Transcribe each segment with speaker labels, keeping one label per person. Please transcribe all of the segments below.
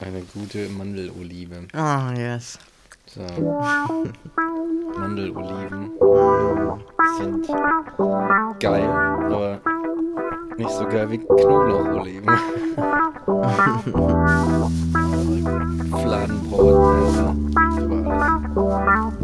Speaker 1: Eine gute Mandelolive.
Speaker 2: Oh, yes.
Speaker 1: So. Mandeloliven sind geil, aber nicht so geil wie Knoblaucholiven. Fladenbrot, also über alles.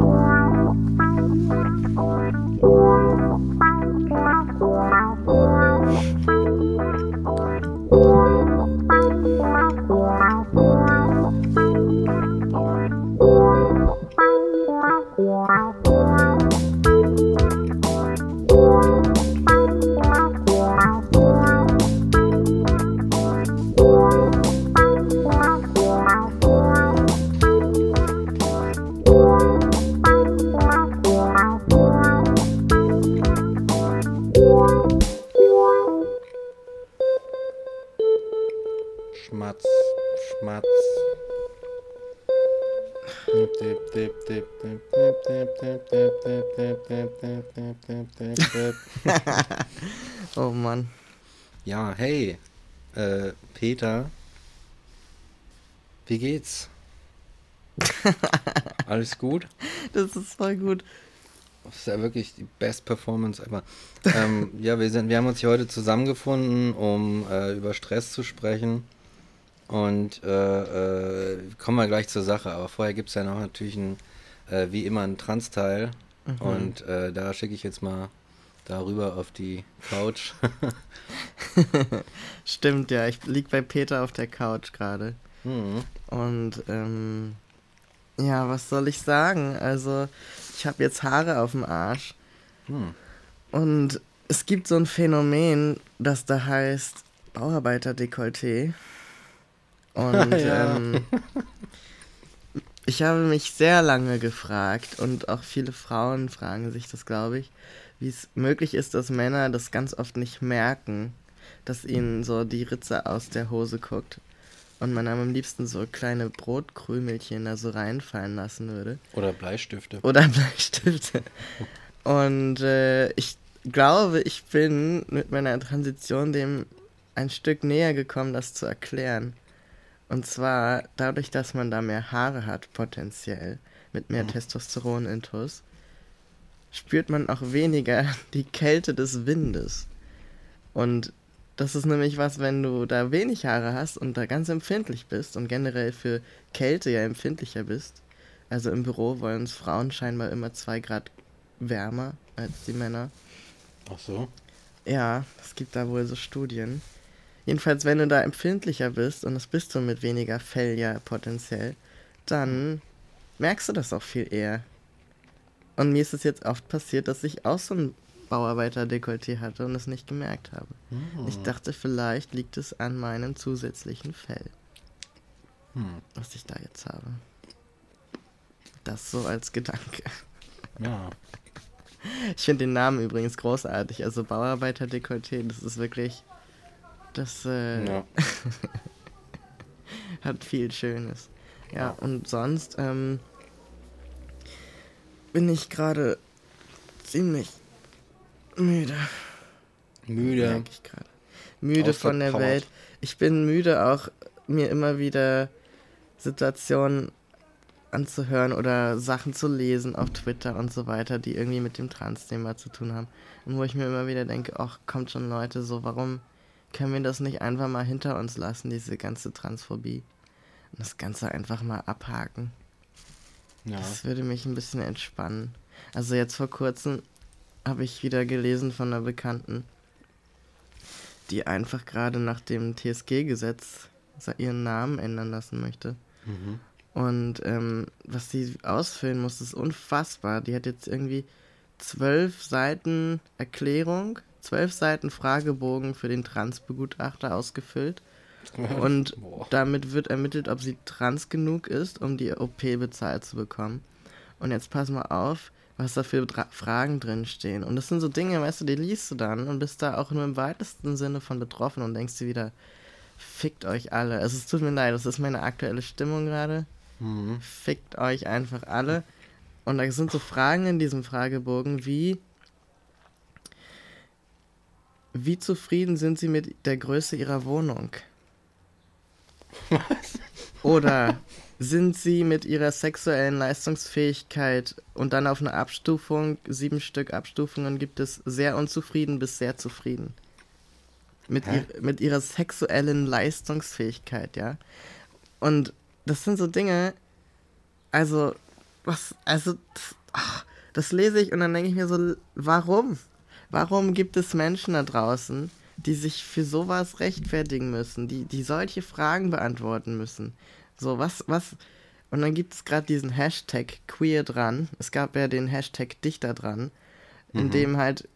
Speaker 2: Oh Mann.
Speaker 1: Ja, hey, äh, Peter. Wie geht's? Alles gut?
Speaker 2: Das ist voll gut.
Speaker 1: Das ist ja wirklich die Best Performance ever. ähm, ja, wir, sind, wir haben uns hier heute zusammengefunden, um äh, über Stress zu sprechen. Und äh, äh, kommen wir gleich zur Sache. Aber vorher gibt es ja noch natürlich ein, äh, wie immer einen Trans-Teil. Und äh, da schicke ich jetzt mal darüber auf die Couch.
Speaker 2: Stimmt, ja. Ich lieg bei Peter auf der Couch gerade.
Speaker 1: hm.
Speaker 2: Und ähm, ja, was soll ich sagen? Also, ich habe jetzt Haare auf dem Arsch.
Speaker 1: Hm.
Speaker 2: Und es gibt so ein Phänomen, das da heißt Bauarbeiter-Dekolleté. Und
Speaker 1: Ja.
Speaker 2: ähm, ich habe mich sehr lange gefragt und auch viele Frauen fragen sich das, glaube ich, wie es möglich ist, dass Männer das ganz oft nicht merken, dass ihnen so die Ritze aus der Hose guckt und man am liebsten so kleine Brotkrümelchen da so reinfallen lassen würde.
Speaker 1: Oder Bleistifte.
Speaker 2: Oder Bleistifte. Und äh, ich glaube, ich bin mit meiner Transition dem ein Stück näher gekommen, das zu erklären. Und zwar dadurch, dass man da mehr Haare hat, potenziell, mit mehr
Speaker 1: Mhm.
Speaker 2: Testosteron-Intus, spürt man auch weniger die Kälte des Windes. Und das ist nämlich was, wenn du da wenig Haare hast und da ganz empfindlich bist und generell für Kälte ja empfindlicher bist. Also im Büro wollen uns Frauen scheinbar immer zwei Grad wärmer als die Männer.
Speaker 1: Ach so.
Speaker 2: Ja, es gibt da wohl so Studien. Jedenfalls, wenn du da empfindlicher bist, und das bist du mit weniger Fell ja potenziell, dann merkst du das auch viel eher. Und mir ist es jetzt oft passiert, dass ich auch so ein Bauarbeiter-Dekolleté hatte und es nicht gemerkt habe.
Speaker 1: Hm.
Speaker 2: Ich dachte, vielleicht liegt es an meinem zusätzlichen Fell,
Speaker 1: Hm.
Speaker 2: was ich da jetzt habe. Das so als Gedanke.
Speaker 1: Ja.
Speaker 2: Ich finde den Namen übrigens großartig. Also Bauarbeiter-Dekolleté, das ist wirklich. Das äh,
Speaker 1: ja.
Speaker 2: hat viel Schönes. Ja,
Speaker 1: Ja.
Speaker 2: und sonst ähm, bin ich gerade ziemlich müde.
Speaker 1: Müde.
Speaker 2: Ich gerade. Müde von der. Welt. Ich bin müde auch, mir immer wieder Situationen anzuhören oder Sachen zu lesen auf Twitter und so weiter, die irgendwie mit dem Trans-Thema zu tun haben. Und wo ich mir immer wieder denke, ach, kommt schon Leute, so warum können wir das nicht einfach mal hinter uns lassen, diese ganze Transphobie? Und das Ganze einfach mal abhaken.
Speaker 1: Ja.
Speaker 2: Das würde mich ein bisschen entspannen. Also jetzt vor kurzem habe ich wieder gelesen von einer Bekannten, die einfach gerade nach dem TSG-Gesetz ihren Namen ändern lassen möchte.
Speaker 1: Mhm.
Speaker 2: Und ähm, was sie ausfüllen muss, ist unfassbar. Die hat jetzt irgendwie zwölf Seiten Erklärung, zwölf Seiten Fragebogen für den Transbegutachter ausgefüllt. Und
Speaker 1: Boah.
Speaker 2: damit wird ermittelt, ob sie trans genug ist, um die OP bezahlt zu bekommen. Und jetzt pass mal auf, was da für Dra Fragen drin stehen. Und das sind so Dinge, weißt du, die liest du dann und bist da auch nur im weitesten Sinne von betroffen und denkst dir wieder, fickt euch alle. Also es tut mir leid, das ist meine aktuelle Stimmung gerade.
Speaker 1: Mhm.
Speaker 2: Fickt euch einfach alle. Und da sind so Fragen in diesem Fragebogen wie, wie zufrieden sind sie mit der Größe ihrer Wohnung? Oder sind sie mit ihrer sexuellen Leistungsfähigkeit und dann auf eine Abstufung, sieben Stück Abstufungen gibt es, sehr unzufrieden bis sehr zufrieden? Mit, ihr, mit ihrer sexuellen Leistungsfähigkeit, ja. Und das sind so Dinge, also, was, also, ach, das lese ich und dann denke ich mir so, warum? Warum gibt es Menschen da draußen, die sich für sowas rechtfertigen müssen, die, die solche Fragen beantworten müssen? So, was, was. Und dann gibt es gerade diesen Hashtag queer dran. Es gab ja den Hashtag Dichter dran, in mhm. dem halt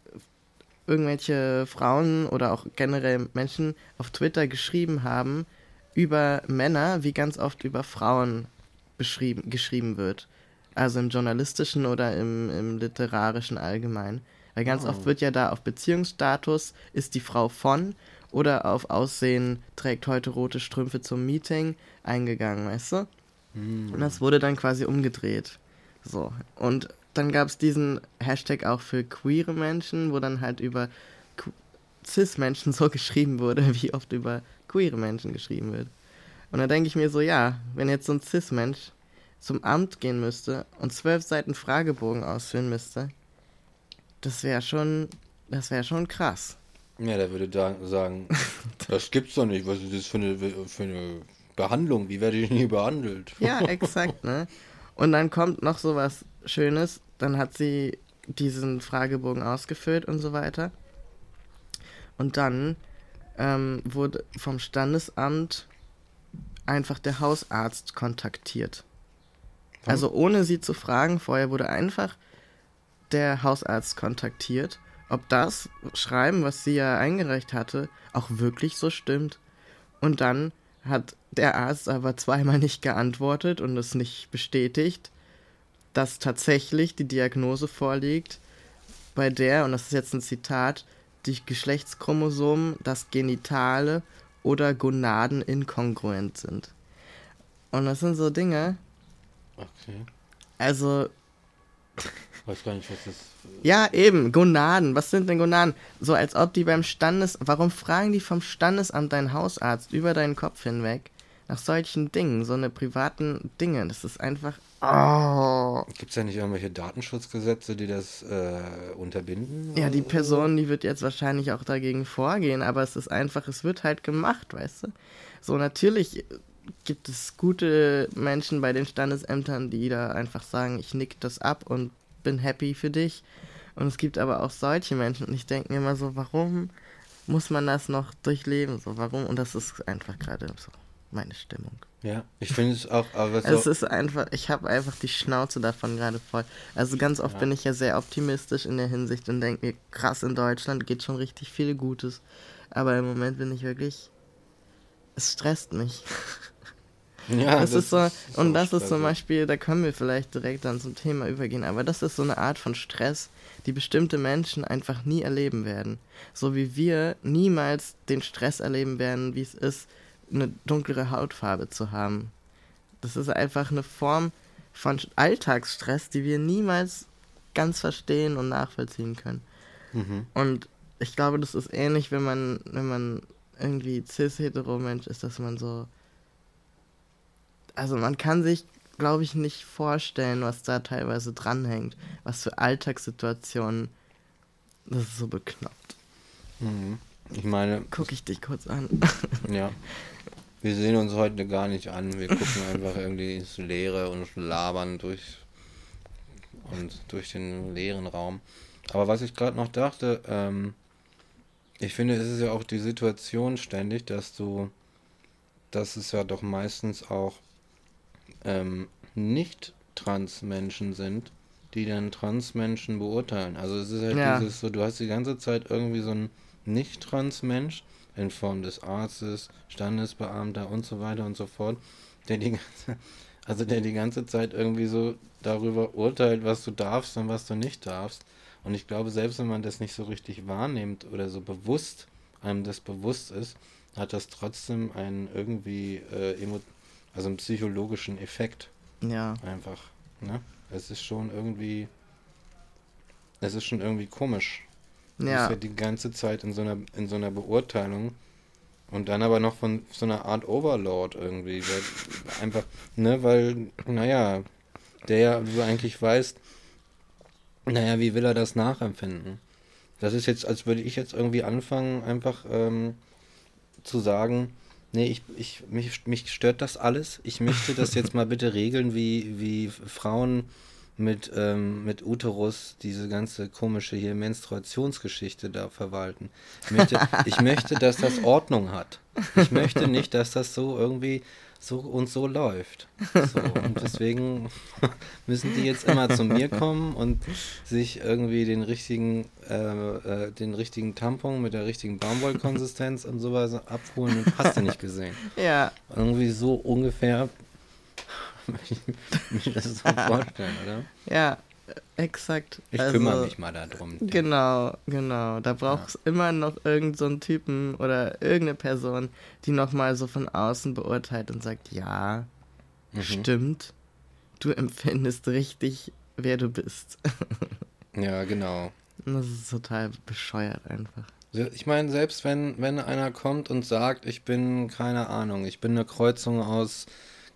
Speaker 2: irgendwelche Frauen oder auch generell Menschen auf Twitter geschrieben haben über Männer, wie ganz oft über Frauen beschrieben, geschrieben wird. Also im journalistischen oder im, im literarischen allgemein. Weil ganz oh. oft wird ja da auf Beziehungsstatus ist die Frau von oder auf Aussehen trägt heute rote Strümpfe zum Meeting eingegangen, weißt du? Mm. Und das wurde dann quasi umgedreht. So. Und dann gab es diesen Hashtag auch für queere Menschen, wo dann halt über Cis-Menschen so geschrieben wurde, wie oft über queere Menschen geschrieben wird. Und da denke ich mir so, ja, wenn jetzt so ein Cis-Mensch zum Amt gehen müsste und zwölf Seiten Fragebogen ausfüllen müsste, das wäre schon, das wäre schon krass.
Speaker 1: Ja, der würde da sagen, das gibt's doch nicht. Was ist das für eine, für eine Behandlung? Wie werde ich nie behandelt?
Speaker 2: Ja, exakt, ne? Und dann kommt noch so was Schönes. Dann hat sie diesen Fragebogen ausgefüllt und so weiter. Und dann ähm, wurde vom Standesamt einfach der Hausarzt kontaktiert. Also ohne sie zu fragen, vorher wurde einfach der Hausarzt kontaktiert ob das Schreiben, was sie ja eingereicht hatte, auch wirklich so stimmt. Und dann hat der Arzt aber zweimal nicht geantwortet und es nicht bestätigt, dass tatsächlich die Diagnose vorliegt, bei der, und das ist jetzt ein Zitat, die Geschlechtschromosomen, das Genitale oder Gonaden inkongruent sind. Und das sind so Dinge. Okay. Also.
Speaker 1: Weiß gar nicht, was das
Speaker 2: ja, eben, Gonaden. Was sind denn Gonaden? So als ob die beim Standes. Warum fragen die vom Standesamt deinen Hausarzt über deinen Kopf hinweg nach solchen Dingen, so eine privaten Dinge? Das ist einfach. Oh.
Speaker 1: Gibt es ja nicht irgendwelche Datenschutzgesetze, die das äh, unterbinden?
Speaker 2: Ja, die Person, die wird jetzt wahrscheinlich auch dagegen vorgehen, aber es ist einfach, es wird halt gemacht, weißt du? So, natürlich gibt es gute Menschen bei den Standesämtern, die da einfach sagen, ich nick das ab und bin happy für dich. Und es gibt aber auch solche Menschen und ich denke mir immer so, warum muss man das noch durchleben? So, warum? Und das ist einfach gerade so meine Stimmung.
Speaker 1: Ja, ich finde es auch, aber
Speaker 2: so Es ist einfach, ich habe einfach die Schnauze davon gerade voll. Also ganz oft ja. bin ich ja sehr optimistisch in der Hinsicht und denke mir, krass, in Deutschland geht schon richtig viel Gutes. Aber im Moment bin ich wirklich, es stresst mich. Ja, das, das ist so, ist und das ist zum Beispiel, da können wir vielleicht direkt dann zum Thema übergehen, aber das ist so eine Art von Stress, die bestimmte Menschen einfach nie erleben werden. So wie wir niemals den Stress erleben werden, wie es ist, eine dunklere Hautfarbe zu haben. Das ist einfach eine Form von Alltagsstress, die wir niemals ganz verstehen und nachvollziehen können. Mhm. Und ich glaube, das ist ähnlich, wenn man, wenn man irgendwie cis-hetero-Mensch ist, dass man so also man kann sich, glaube ich, nicht vorstellen, was da teilweise dranhängt, was für Alltagssituationen. Das ist so beknoppt.
Speaker 1: Mhm. Ich meine.
Speaker 2: Gucke ich dich kurz an.
Speaker 1: ja. Wir sehen uns heute gar nicht an. Wir gucken einfach irgendwie ins Leere und labern durch und durch den leeren Raum. Aber was ich gerade noch dachte, ähm, ich finde, es ist ja auch die Situation ständig, dass du, dass es ja doch meistens auch ähm, nicht Trans-Menschen sind, die dann Trans-Menschen beurteilen. Also es ist halt ja. dieses so, du hast die ganze Zeit irgendwie so einen Nicht-Trans-Mensch in Form des Arztes, Standesbeamter und so weiter und so fort, der die ganze, also der die ganze Zeit irgendwie so darüber urteilt, was du darfst und was du nicht darfst. Und ich glaube, selbst wenn man das nicht so richtig wahrnimmt oder so bewusst einem das bewusst ist, hat das trotzdem einen irgendwie äh, also einen psychologischen Effekt.
Speaker 2: Ja.
Speaker 1: Einfach. Ne? Es ist schon irgendwie. Es ist schon irgendwie komisch. Ja. Du bist ja die ganze Zeit in so einer, in so einer Beurteilung. Und dann aber noch von so einer Art Overlord irgendwie. Einfach, ne, weil, naja, der ja, du eigentlich weißt, naja, wie will er das nachempfinden? Das ist jetzt, als würde ich jetzt irgendwie anfangen, einfach ähm, zu sagen, nee, ich, ich, mich, mich stört das alles. Ich möchte das jetzt mal bitte regeln, wie, wie Frauen mit, ähm, mit Uterus diese ganze komische hier Menstruationsgeschichte da verwalten. Ich möchte, ich möchte, dass das Ordnung hat. Ich möchte nicht, dass das so irgendwie so und so läuft. So, und deswegen müssen die jetzt immer zu mir kommen und sich irgendwie den richtigen, äh, äh, den richtigen Tampon mit der richtigen Baumwollkonsistenz und sowas abholen und hast du nicht gesehen.
Speaker 2: Ja.
Speaker 1: Irgendwie so ungefähr mir das so vorstellen, oder?
Speaker 2: Ja, exakt.
Speaker 1: Ich also, kümmere mich mal darum.
Speaker 2: Genau, genau. Da braucht es ja. immer noch irgendeinen so Typen oder irgendeine Person, die nochmal so von außen beurteilt und sagt, ja, mhm. stimmt, du empfindest richtig, wer du bist.
Speaker 1: ja, genau.
Speaker 2: Das ist total bescheuert einfach.
Speaker 1: Ich meine, selbst wenn, wenn einer kommt und sagt, ich bin, keine Ahnung, ich bin eine Kreuzung aus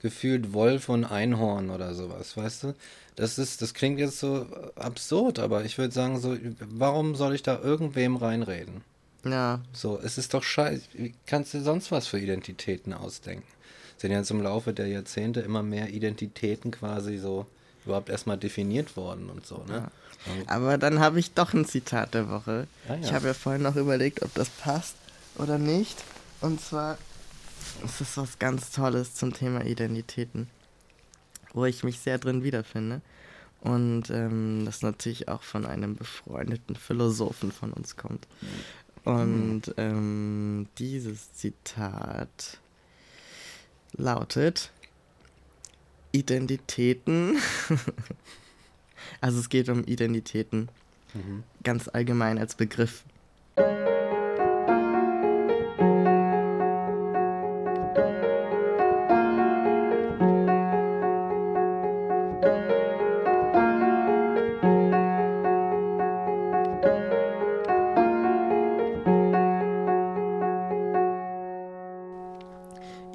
Speaker 1: gefühlt Wolf und Einhorn oder sowas, weißt du? Das ist, das klingt jetzt so absurd, aber ich würde sagen, so, warum soll ich da irgendwem reinreden?
Speaker 2: Ja.
Speaker 1: So, es ist doch scheiße. Wie kannst du sonst was für Identitäten ausdenken? Sind jetzt im Laufe der Jahrzehnte immer mehr Identitäten quasi so überhaupt erstmal definiert worden und so, ne?
Speaker 2: Ja. Aber dann habe ich doch ein Zitat der Woche. Ah, ja. Ich habe ja vorhin noch überlegt, ob das passt oder nicht. Und zwar es ist was ganz Tolles zum Thema Identitäten, wo ich mich sehr drin wiederfinde. Und ähm, das natürlich auch von einem befreundeten Philosophen von uns kommt. Und ähm, dieses Zitat lautet Identitäten. also es geht um Identitäten. Mhm. Ganz allgemein als Begriff.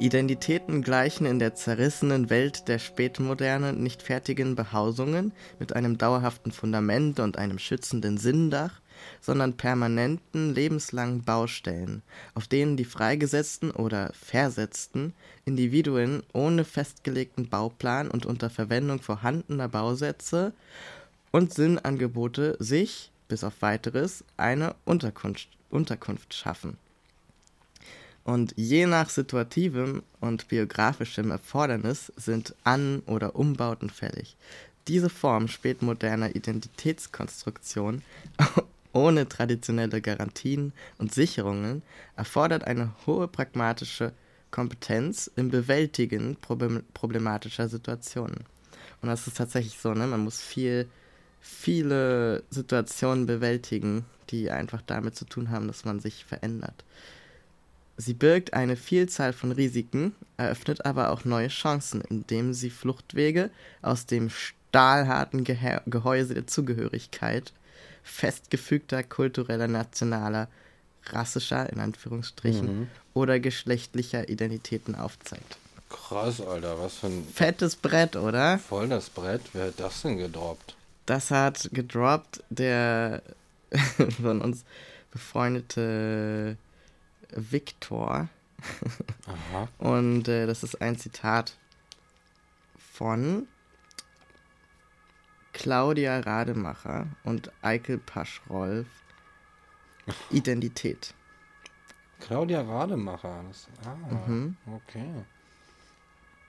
Speaker 2: Identitäten gleichen in der zerrissenen Welt der Spätmoderne nicht fertigen Behausungen mit einem dauerhaften Fundament und einem schützenden Sinndach, sondern permanenten, lebenslangen Baustellen, auf denen die freigesetzten oder versetzten Individuen ohne festgelegten Bauplan und unter Verwendung vorhandener Bausätze und Sinnangebote sich, bis auf weiteres, eine Unterkunft, Unterkunft schaffen und je nach situativem und biografischem Erfordernis sind An- oder Umbauten fällig. Diese Form spätmoderner Identitätskonstruktion ohne traditionelle Garantien und Sicherungen erfordert eine hohe pragmatische Kompetenz im Bewältigen problematischer Situationen. Und das ist tatsächlich so, ne? Man muss viel, viele Situationen bewältigen, die einfach damit zu tun haben, dass man sich verändert. Sie birgt eine Vielzahl von Risiken, eröffnet aber auch neue Chancen, indem sie Fluchtwege aus dem stahlharten Ge Gehäuse der Zugehörigkeit festgefügter kultureller, nationaler, rassischer, in Anführungsstrichen, mhm. oder geschlechtlicher Identitäten aufzeigt.
Speaker 1: Krass, Alter, was für ein.
Speaker 2: Fettes Brett, oder?
Speaker 1: Voll das Brett. Wer hat das denn gedroppt?
Speaker 2: Das hat gedroppt der von uns befreundete Victor. Aha. Und äh, das ist ein Zitat von Claudia Rademacher und Eikel Paschrolf. Identität.
Speaker 1: Claudia Rademacher. Das, ah, mhm. okay.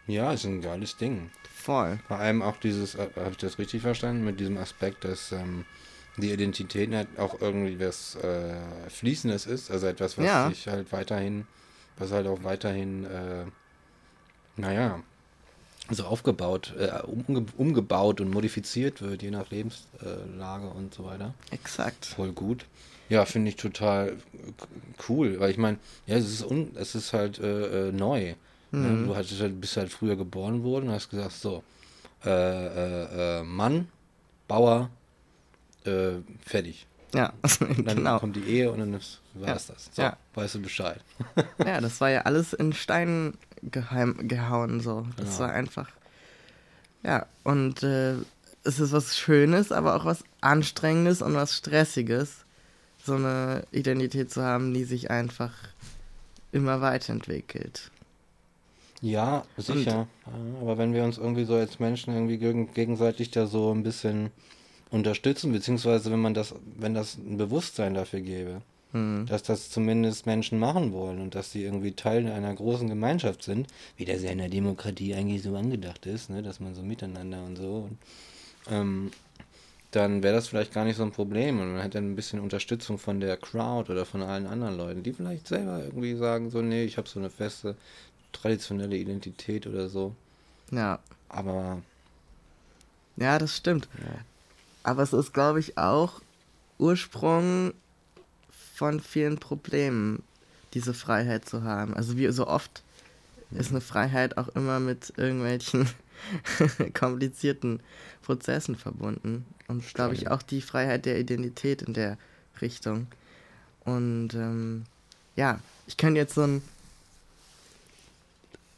Speaker 1: Ja, ist ein geiles Ding.
Speaker 2: Voll.
Speaker 1: Vor allem auch dieses, äh, habe ich das richtig verstanden, mit diesem Aspekt, dass ähm, die Identität halt auch irgendwie was äh, Fließendes ist, also etwas, was ja. sich halt weiterhin, was halt auch weiterhin, äh, naja, so aufgebaut, äh, umge umgebaut und modifiziert wird, je nach Lebenslage und so weiter.
Speaker 2: Exakt.
Speaker 1: Voll gut. Ja, finde ich total cool, weil ich meine, ja, es ist, un es ist halt äh, äh neu. Ne? Mhm. Du hattest halt, bist halt früher geboren worden und hast gesagt, so, äh, äh, Mann, Bauer, äh, fertig.
Speaker 2: Ja,
Speaker 1: Und dann
Speaker 2: genau.
Speaker 1: kommt die Ehe und dann war
Speaker 2: Ja.
Speaker 1: es das. So,
Speaker 2: Ja.
Speaker 1: weißt du Bescheid.
Speaker 2: Ja, das war ja alles in Stein geheim, gehauen so. Das
Speaker 1: Genau.
Speaker 2: war einfach. Ja, und äh, es ist was Schönes, aber auch was Anstrengendes und was Stressiges, so eine Identität zu haben, die sich einfach immer weiterentwickelt.
Speaker 1: Ja, sicher. Ja, Aber wenn wir uns irgendwie so als Menschen irgendwie geg- gegenseitig da so ein bisschen unterstützen, beziehungsweise wenn man das, wenn das ein Bewusstsein dafür gäbe,
Speaker 2: Hm.
Speaker 1: dass das zumindest Menschen machen wollen und dass sie irgendwie Teil einer großen Gemeinschaft sind, wie das ja in der Demokratie eigentlich so angedacht ist, ne, dass man so miteinander und so, und, ähm, dann wäre das vielleicht gar nicht so ein Problem und man hätte ein bisschen Unterstützung von der Crowd oder von allen anderen Leuten, die vielleicht selber irgendwie sagen, so, nee, ich habe so eine feste traditionelle Identität oder so.
Speaker 2: Ja.
Speaker 1: Aber
Speaker 2: Ja, das stimmt. Aber es ist, glaube ich, auch Ursprung von vielen Problemen, diese Freiheit zu haben. Also wie so oft ist eine Freiheit auch immer mit irgendwelchen komplizierten Prozessen verbunden. Und glaube ich auch die Freiheit der Identität in der Richtung. Und ähm, ja, ich kann jetzt so, ein,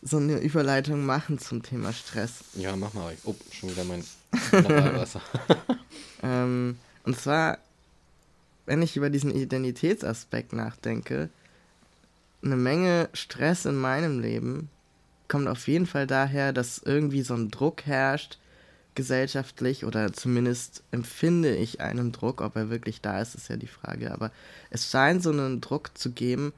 Speaker 2: so eine Überleitung machen zum Thema Stress.
Speaker 1: ja, mach mal. Oh, schon wieder mein Mineralwasser.
Speaker 2: Ähm, und zwar, wenn ich über diesen Identitätsaspekt nachdenke, eine Menge Stress in meinem Leben kommt auf jeden Fall daher, dass irgendwie so ein Druck herrscht, gesellschaftlich, oder zumindest empfinde ich einen Druck, ob er wirklich da ist, ist ja die Frage, aber es scheint so einen Druck zu geben,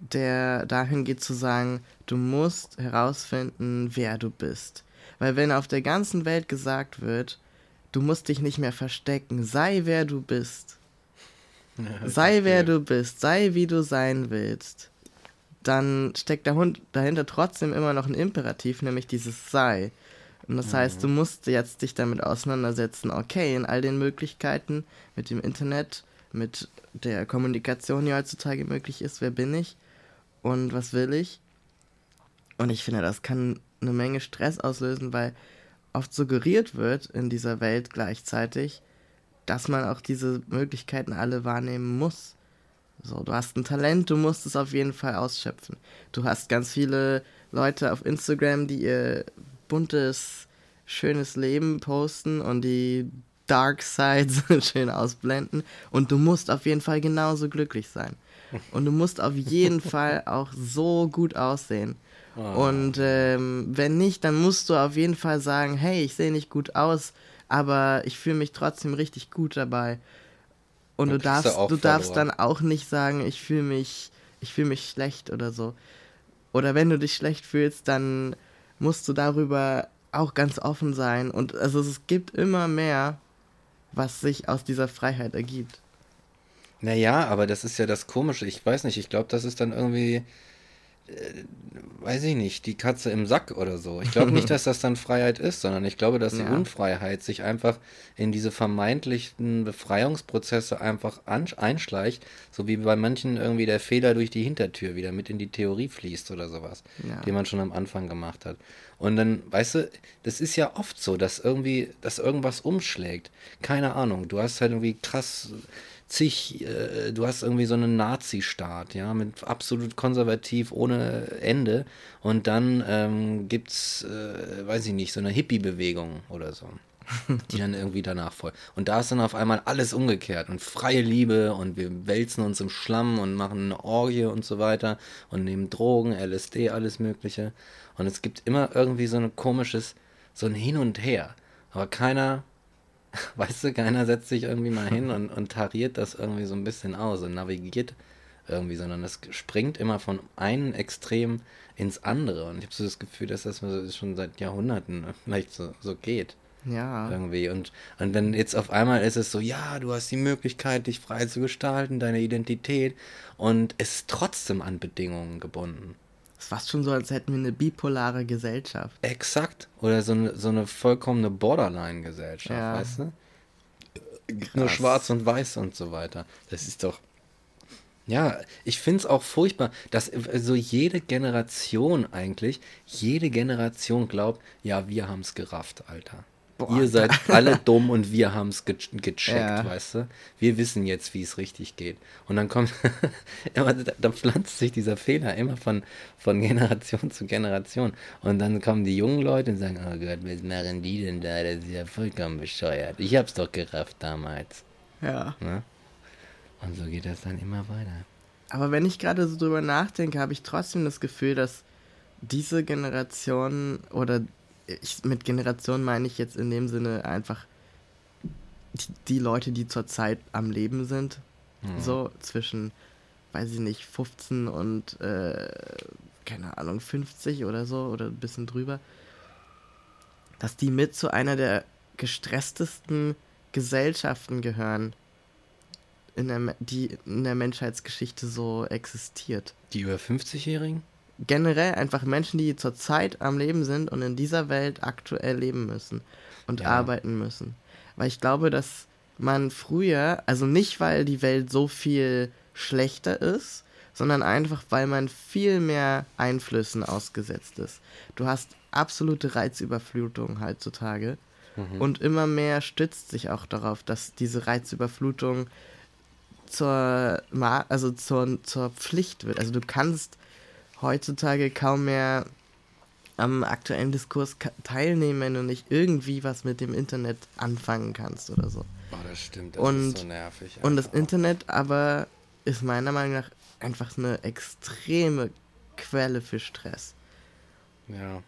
Speaker 2: der dahin geht zu sagen, du musst herausfinden, wer du bist. Weil wenn auf der ganzen Welt gesagt wird, du musst dich nicht mehr verstecken, sei wer du bist,
Speaker 1: Ja,
Speaker 2: sei wer du bist, sei wie du sein willst, dann steckt der Hund dahinter trotzdem immer noch ein Imperativ, nämlich dieses sei. Und das heißt, du musst jetzt dich damit auseinandersetzen, okay, in all den Möglichkeiten mit dem Internet, mit der Kommunikation, die heutzutage möglich ist, wer bin ich und was will ich? Und ich finde, das kann eine Menge Stress auslösen, weil oft suggeriert wird in dieser Welt gleichzeitig, dass man auch diese Möglichkeiten alle wahrnehmen muss. So, du hast ein Talent, du musst es auf jeden Fall ausschöpfen. Du hast ganz viele Leute auf Instagram, die ihr buntes, schönes Leben posten und die Dark Sides schön ausblenden. Und du musst auf jeden Fall genauso glücklich sein. Und du musst auf jeden Fall auch so gut aussehen.
Speaker 1: Ah.
Speaker 2: Und ähm, wenn nicht, dann musst du auf jeden Fall sagen, hey, ich sehe nicht gut aus, aber ich fühle mich trotzdem richtig gut dabei. Und
Speaker 1: Dann
Speaker 2: du
Speaker 1: du
Speaker 2: darfst,
Speaker 1: auch
Speaker 2: du darfst dann auch nicht sagen, ich fühle mich, ich fühle mich schlecht oder so. Oder wenn du dich schlecht fühlst, dann musst du darüber auch ganz offen sein. Und also es gibt immer mehr, was sich aus dieser Freiheit ergibt.
Speaker 1: Naja, aber das ist ja das Komische. Ich weiß nicht, ich glaube, das ist dann irgendwie, äh, weiß ich nicht, die Katze im Sack oder so. Ich glaube nicht, dass das dann Freiheit ist, sondern ich glaube, dass die
Speaker 2: Ja.
Speaker 1: Unfreiheit sich einfach in diese vermeintlichen Befreiungsprozesse einfach einschleicht, so wie bei manchen irgendwie der Fehler durch die Hintertür wieder mit in die Theorie fließt oder sowas,
Speaker 2: Ja.
Speaker 1: den man schon am Anfang gemacht hat. Und dann, weißt du, das ist ja oft so, dass irgendwie, dass irgendwas umschlägt. Keine Ahnung, du hast halt irgendwie krass zig, äh, du hast irgendwie so einen Nazi-Staat, ja, mit absolut konservativ ohne Ende. Und dann ähm, gibt's, äh, weiß ich nicht, so eine Hippie-Bewegung oder so. die dann irgendwie danach folgt. Und da ist dann auf einmal alles umgekehrt und freie Liebe und wir wälzen uns im Schlamm und machen eine Orgie und so weiter und nehmen Drogen, LSD, alles Mögliche. Und es gibt immer irgendwie so ein komisches, so ein Hin und Her. Aber keiner, weißt du, keiner setzt sich irgendwie mal hin und, und tariert das irgendwie so ein bisschen aus und navigiert irgendwie, sondern es springt immer von einem Extrem ins andere. Und ich habe so das Gefühl, dass das schon seit Jahrhunderten vielleicht so, so geht.
Speaker 2: Ja.
Speaker 1: Irgendwie. Und, und dann jetzt auf einmal ist es so, ja, du hast die Möglichkeit, dich frei zu gestalten, deine Identität. Und es ist trotzdem an Bedingungen gebunden.
Speaker 2: Es ist fast schon so, als hätten wir eine bipolare Gesellschaft.
Speaker 1: Exakt. Oder so eine, so eine vollkommene Borderline-Gesellschaft,
Speaker 2: Ja.
Speaker 1: weißt du? Nur
Speaker 2: Krass.
Speaker 1: schwarz und weiß und so weiter. Das ist doch. Ja, ich finde es auch furchtbar, dass so jede Generation eigentlich, jede Generation glaubt, ja, wir haben es gerafft, Alter. Boah, ihr seid alle dumm und wir haben es ge gecheckt, ja. weißt du? Wir wissen jetzt, wie es richtig geht. Und dann kommt, immer, da pflanzt sich dieser Fehler immer von, von Generation zu Generation. Und dann kommen die jungen Leute und sagen, oh Gott, was machen die denn da? Das ist ja vollkommen bescheuert. Ich hab's doch gerafft damals.
Speaker 2: Ja.
Speaker 1: Ne? Und so geht das dann immer weiter.
Speaker 2: Aber wenn ich gerade so drüber nachdenke, habe ich trotzdem das Gefühl, dass diese Generation oder ich, mit Generation meine ich jetzt in dem Sinne einfach die, die Leute, die zurzeit am Leben sind. Mhm. So zwischen, weiß ich nicht, 15 und, äh, keine Ahnung, 50 oder so oder ein bisschen drüber. Dass die mit zu einer der gestresstesten Gesellschaften gehören, in der, die in der Menschheitsgeschichte so existiert.
Speaker 1: Die über 50-Jährigen?
Speaker 2: Generell einfach Menschen, die zurzeit am Leben sind und in dieser Welt aktuell leben müssen und ja. arbeiten müssen. Weil ich glaube, dass man früher, also nicht weil die Welt so viel schlechter ist, sondern einfach weil man viel mehr Einflüssen ausgesetzt ist. Du hast absolute Reizüberflutung heutzutage mhm. und immer mehr stützt sich auch darauf, dass diese Reizüberflutung zur, also zur, zur Pflicht wird. Also du kannst heutzutage kaum mehr am aktuellen Diskurs teilnehmen, wenn du nicht irgendwie was mit dem Internet anfangen kannst oder so.
Speaker 1: Oh, das stimmt, das
Speaker 2: und,
Speaker 1: ist so nervig.
Speaker 2: Einfach. Und das Internet aber ist meiner Meinung nach einfach eine extreme Quelle für Stress.
Speaker 1: Ja.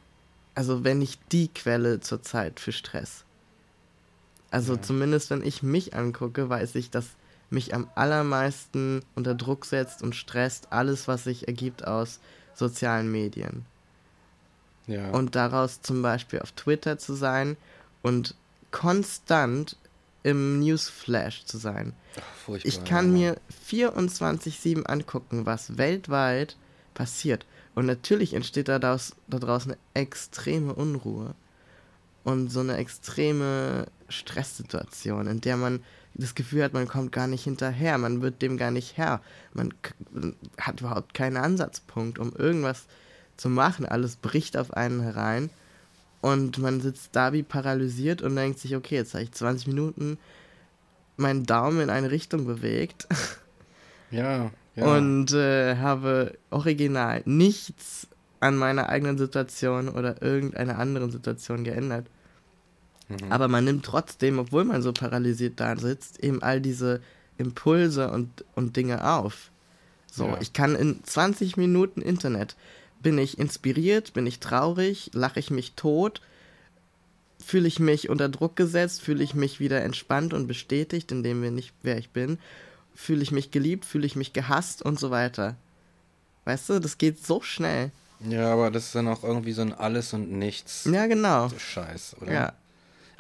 Speaker 2: Also wenn nicht die Quelle zurzeit für Stress. Also ja. zumindest wenn ich mich angucke, weiß ich, dass mich am allermeisten unter Druck setzt und stresst alles, was sich ergibt aus sozialen Medien.
Speaker 1: Ja.
Speaker 2: Und daraus zum Beispiel auf Twitter zu sein und konstant im Newsflash zu sein. Ach, ich kann mir 24-7 angucken, was weltweit passiert. Und natürlich entsteht daraus, daraus eine extreme Unruhe und so eine extreme Stresssituation, in der man das Gefühl hat, man kommt gar nicht hinterher, man wird dem gar nicht Herr. Man hat überhaupt keinen Ansatzpunkt, um irgendwas zu machen. Alles bricht auf einen herein und man sitzt da wie paralysiert und denkt sich, okay, jetzt habe ich 20 Minuten meinen Daumen in eine Richtung bewegt.
Speaker 1: Ja, ja.
Speaker 2: Und äh, habe original nichts an meiner eigenen Situation oder irgendeiner anderen Situation geändert. Mhm. Aber man nimmt trotzdem, obwohl man so paralysiert da sitzt, eben all diese Impulse und, und Dinge auf. So, ja. ich kann in 20 Minuten Internet, bin ich inspiriert, bin ich traurig, lache ich mich tot, fühle ich mich unter Druck gesetzt, fühle ich mich wieder entspannt und bestätigt, indem wir nicht, wer ich bin, fühle ich mich geliebt, fühle ich mich gehasst und so weiter. Weißt du, das geht so schnell.
Speaker 1: Ja, aber das ist dann auch irgendwie so ein Alles und Nichts.
Speaker 2: Ja, genau.
Speaker 1: Scheiß, oder?
Speaker 2: Ja,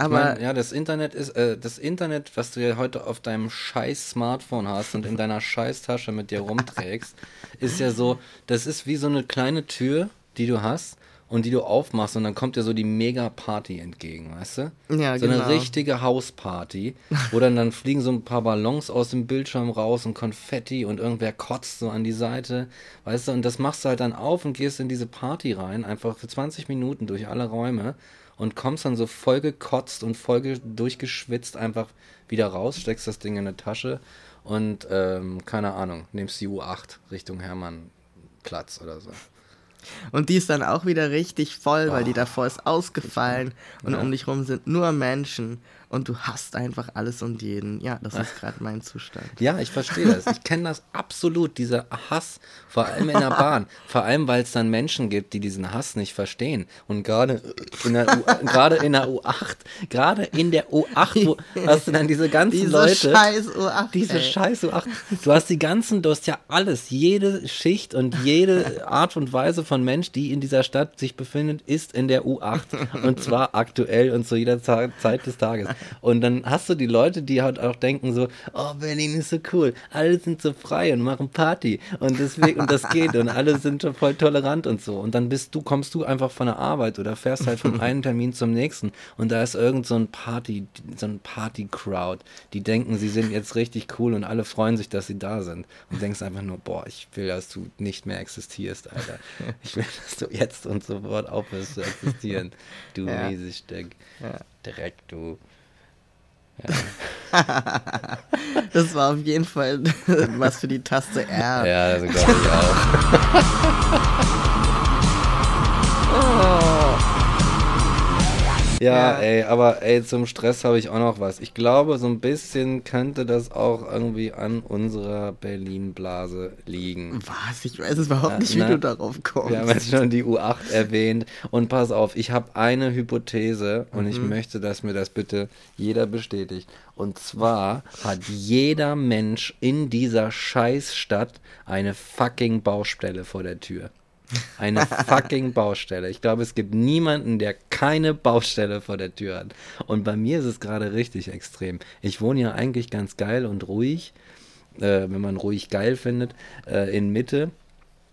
Speaker 1: aber mein, ja, das Internet ist, äh, das Internet, was du ja heute auf deinem scheiß Smartphone hast und in deiner scheiß Tasche mit dir rumträgst, ist ja so, das ist wie so eine kleine Tür, die du hast und die du aufmachst und dann kommt dir so die Mega-Party entgegen, weißt du?
Speaker 2: Ja,
Speaker 1: so
Speaker 2: genau.
Speaker 1: eine richtige Hausparty, wo dann, dann fliegen so ein paar Ballons aus dem Bildschirm raus und Konfetti und irgendwer kotzt so an die Seite, weißt du? Und das machst du halt dann auf und gehst in diese Party rein, einfach für 20 Minuten durch alle Räume und kommst dann so voll gekotzt und voll durchgeschwitzt einfach wieder raus, steckst das Ding in eine Tasche und ähm, keine Ahnung, nimmst die U8 Richtung Hermannplatz oder so.
Speaker 2: Und die ist dann auch wieder richtig voll, oh, weil die davor ist ausgefallen und ja. um dich rum sind nur Menschen und du hast einfach alles und jeden. Ja, das ist gerade mein Zustand.
Speaker 1: Ja, ich verstehe das. Ich kenne das absolut, dieser Hass, vor allem in der Bahn. vor allem, weil es dann Menschen gibt, die diesen Hass nicht verstehen. Und gerade in der, gerade in der U8, gerade in der U8, wo hast du dann diese ganzen diese Leute.
Speaker 2: Scheiß U8,
Speaker 1: diese ey. scheiß U8. Du hast die ganzen, du hast ja alles, jede Schicht und jede Art und Weise von Mensch, die in dieser Stadt sich befindet, ist in der U8. Und zwar aktuell und zu jeder Zeit des Tages. Und dann hast du die Leute, die halt auch denken so, oh, Berlin ist so cool, alle sind so frei und machen Party und deswegen, und das geht und alle sind so voll tolerant und so. Und dann bist du, kommst du einfach von der Arbeit oder fährst halt von einem Termin zum nächsten und da ist irgend so ein Party, so ein Party-Crowd, die denken, sie sind jetzt richtig cool und alle freuen sich, dass sie da sind. Und denkst einfach nur, boah, ich will, dass du nicht mehr existierst, Alter. Ich will, dass du jetzt und sofort aufhörst zu existieren, du ja. Riesenstück.
Speaker 2: Ja.
Speaker 1: Dreck, du.
Speaker 2: Ja. das war auf jeden Fall was für die Taste R.
Speaker 1: Ja, das glaube ich auch. Ja, ja, ey, aber ey, zum Stress habe ich auch noch was. Ich glaube, so ein bisschen könnte das auch irgendwie an unserer Berlin-Blase liegen.
Speaker 2: Was? Ich weiß überhaupt nicht, wie Na, du darauf kommst.
Speaker 1: Wir haben jetzt schon die U8 erwähnt. Und pass auf, ich habe eine Hypothese und mhm. ich möchte, dass mir das bitte jeder bestätigt. Und zwar hat jeder Mensch in dieser Scheißstadt eine fucking Baustelle vor der Tür. Eine fucking Baustelle. Ich glaube, es gibt niemanden, der keine Baustelle vor der Tür hat. Und bei mir ist es gerade richtig extrem. Ich wohne ja eigentlich ganz geil und ruhig, äh, wenn man ruhig geil findet, äh, in Mitte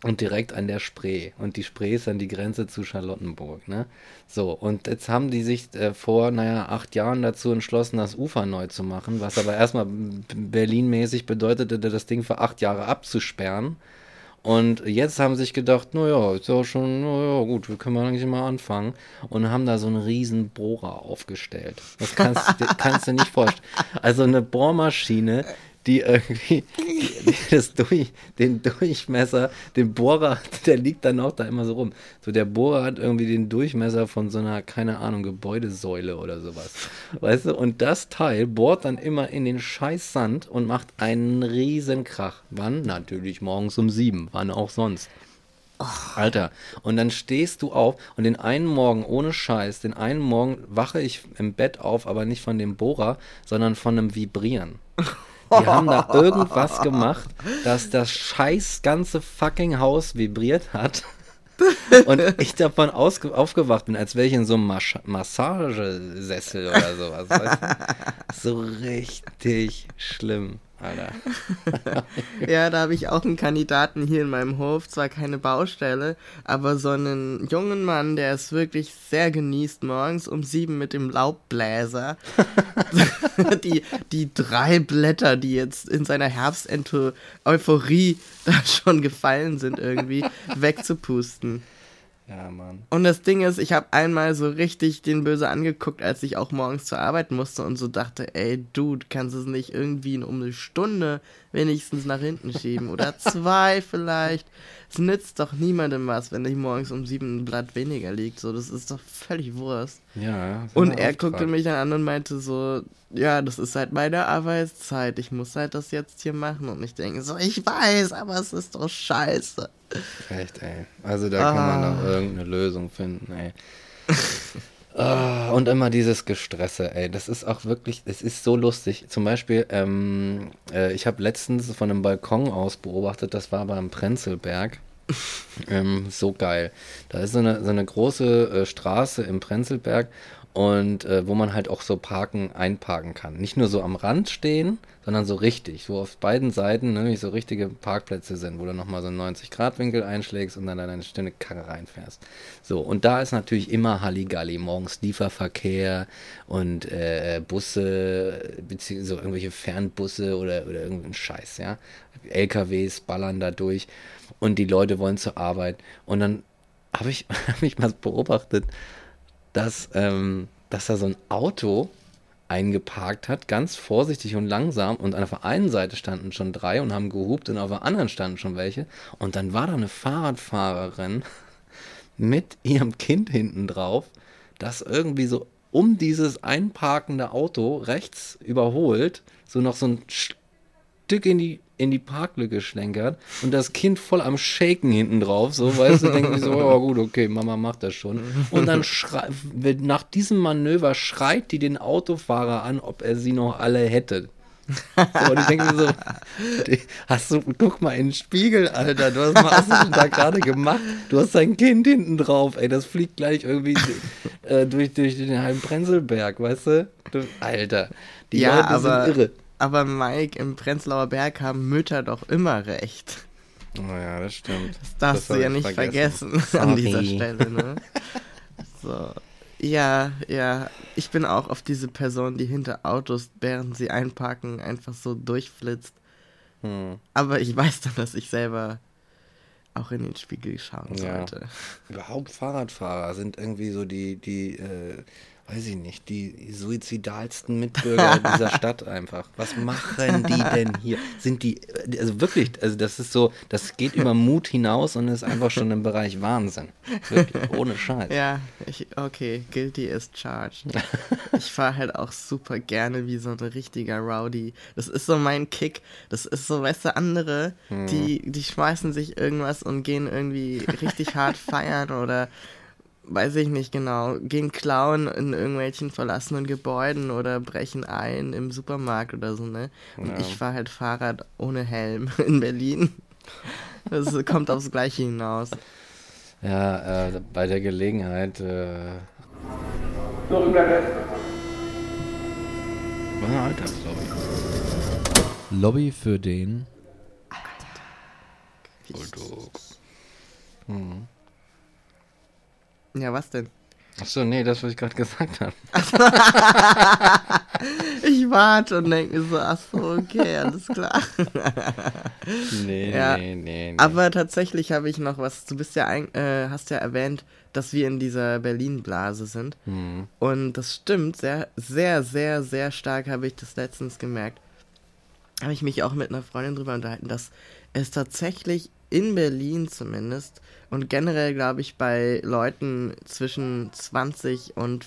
Speaker 1: und direkt an der Spree. Und die Spree ist dann die Grenze zu Charlottenburg. Ne? So, und jetzt haben die sich äh, vor, naja, acht Jahren dazu entschlossen, das Ufer neu zu machen, was aber erstmal Berlin-mäßig bedeutete, das Ding für acht Jahre abzusperren. Und jetzt haben sie sich gedacht, naja, ist ja schon, naja, gut, wir können eigentlich mal anfangen. Und haben da so einen riesen Bohrer aufgestellt. Das kannst, kannst du nicht vorstellen. Also eine Bohrmaschine, die irgendwie das durch, den Durchmesser, den Bohrer, der liegt dann auch da immer so rum. So der Bohrer hat irgendwie den Durchmesser von so einer, keine Ahnung, Gebäudesäule oder sowas. Weißt du? Und das Teil bohrt dann immer in den scheiß Sand und macht einen riesen Krach. Wann? Natürlich morgens um sieben. Wann auch sonst. Alter, und dann stehst du auf und den einen Morgen, ohne Scheiß, den einen Morgen wache ich im Bett auf, aber nicht von dem Bohrer, sondern von einem Vibrieren. Die haben da irgendwas gemacht, dass das scheiß ganze fucking Haus vibriert hat. Und ich davon aufgewacht bin, als wäre ich in so einem Mas Massagesessel oder sowas. Weißt du? So richtig schlimm. Alter.
Speaker 2: ja, da habe ich auch einen Kandidaten hier in meinem Hof, zwar keine Baustelle, aber so einen jungen Mann, der es wirklich sehr genießt, morgens um sieben mit dem Laubbläser die, die drei Blätter, die jetzt in seiner Herbst-Euphorie da schon gefallen sind, irgendwie wegzupusten.
Speaker 1: Ja, Mann.
Speaker 2: Und das Ding ist, ich habe einmal so richtig den Böse angeguckt, als ich auch morgens zur Arbeit musste und so dachte, ey, du kannst es nicht irgendwie um eine Stunde wenigstens nach hinten schieben oder zwei vielleicht. Es nützt doch niemandem was, wenn nicht morgens um sieben ein Blatt weniger liegt. So, das ist doch völlig Wurst.
Speaker 1: Ja.
Speaker 2: Und er guckte mich dann an und meinte so, ja, das ist halt meine Arbeitszeit. Ich muss halt das jetzt hier machen. Und ich denke so, ich weiß, aber es ist doch scheiße.
Speaker 1: Echt, ey. Also da ah. kann man doch ah. irgendeine Lösung finden, ey. Oh, und immer dieses Gestresse, ey. Das ist auch wirklich, es ist so lustig. Zum Beispiel, ähm, äh, ich habe letztens von einem Balkon aus beobachtet, das war beim Prenzlberg. ähm, so geil. Da ist so eine, so eine große äh, Straße im Prenzlberg und äh, wo man halt auch so parken, einparken kann. Nicht nur so am Rand stehen, sondern so richtig, wo auf beiden Seiten ne, so richtige Parkplätze sind, wo du nochmal so einen 90-Grad-Winkel einschlägst und dann deine Stunde Karre reinfährst. So, und da ist natürlich immer Halligalli, morgens Lieferverkehr und äh, Busse, beziehungsweise so irgendwelche Fernbusse oder, oder irgendein Scheiß, ja. LKWs ballern da durch und die Leute wollen zur Arbeit. Und dann habe ich, hab ich mal beobachtet, dass, ähm, dass da so ein Auto eingeparkt hat, ganz vorsichtig und langsam. Und auf der einen Seite standen schon drei und haben gehupt und auf der anderen standen schon welche. Und dann war da eine Fahrradfahrerin mit ihrem Kind hinten drauf, das irgendwie so um dieses einparkende Auto rechts überholt, so noch so ein Stück in die in die Parklücke schlenkert und das Kind voll am Shaken hinten drauf, so, weißt du, denken so, oh gut, okay, Mama macht das schon. Und dann schreit, nach diesem Manöver schreit die den Autofahrer an, ob er sie noch alle hätte. So, und ich denke mir so, hast du, guck mal in den Spiegel, Alter, du hast, was hast du denn da gerade gemacht? Du hast dein Kind hinten drauf, ey, das fliegt gleich irgendwie äh, durch, durch den halben Prenzelberg, weißt du? Alter,
Speaker 2: die ja, Leute sind irre. Aber Mike, im Prenzlauer Berg haben Mütter doch immer recht.
Speaker 1: Oh ja, das stimmt.
Speaker 2: Das darfst das du ja nicht vergessen, vergessen an dieser Stelle, ne? so. Ja, ja. Ich bin auch auf diese Person, die hinter Autos, während sie einparken, einfach so durchflitzt. Hm. Aber ich weiß dann, dass ich selber auch in den Spiegel schauen sollte.
Speaker 1: Ja. Überhaupt Fahrradfahrer sind irgendwie so die, die äh, weiß ich nicht, die suizidalsten Mitbürger dieser Stadt einfach. Was machen die denn hier? Sind die, also wirklich, also das ist so, das geht über Mut hinaus und ist einfach schon im Bereich Wahnsinn. Wirklich, ohne Scheiß.
Speaker 2: Ja, ich, okay, guilty is charged. ich fahre halt auch super gerne wie so ein richtiger Rowdy. Das ist so mein Kick. Das ist so, weißt du, andere, hm. die, die schmeißen sich irgendwas und gehen irgendwie richtig hart feiern oder weiß ich nicht genau, gehen klauen in irgendwelchen verlassenen Gebäuden oder brechen ein im Supermarkt oder so, ne? Und ja. ich fahre halt Fahrrad ohne Helm in Berlin. Das kommt aufs Gleiche hinaus.
Speaker 1: Ja, äh, bei der Gelegenheit. Äh,
Speaker 3: War
Speaker 1: eine Alltagslobby.
Speaker 4: Lobby für den.
Speaker 1: Bulldog. Hm.
Speaker 2: Ja, was denn?
Speaker 1: Achso, nee, das, was ich gerade gesagt habe.
Speaker 2: ich warte und denke mir so, achso, okay, alles klar.
Speaker 1: nee, ja. nee, nee, nee.
Speaker 2: Aber tatsächlich habe ich noch was. Du bist ja, äh, hast ja erwähnt, dass wir in dieser Berlin-Blase sind. Mhm. Und das stimmt, sehr, sehr, sehr, sehr stark habe ich das letztens gemerkt. Habe ich mich auch mit einer Freundin drüber unterhalten, dass es tatsächlich in Berlin zumindest und generell glaube ich bei Leuten zwischen 20 und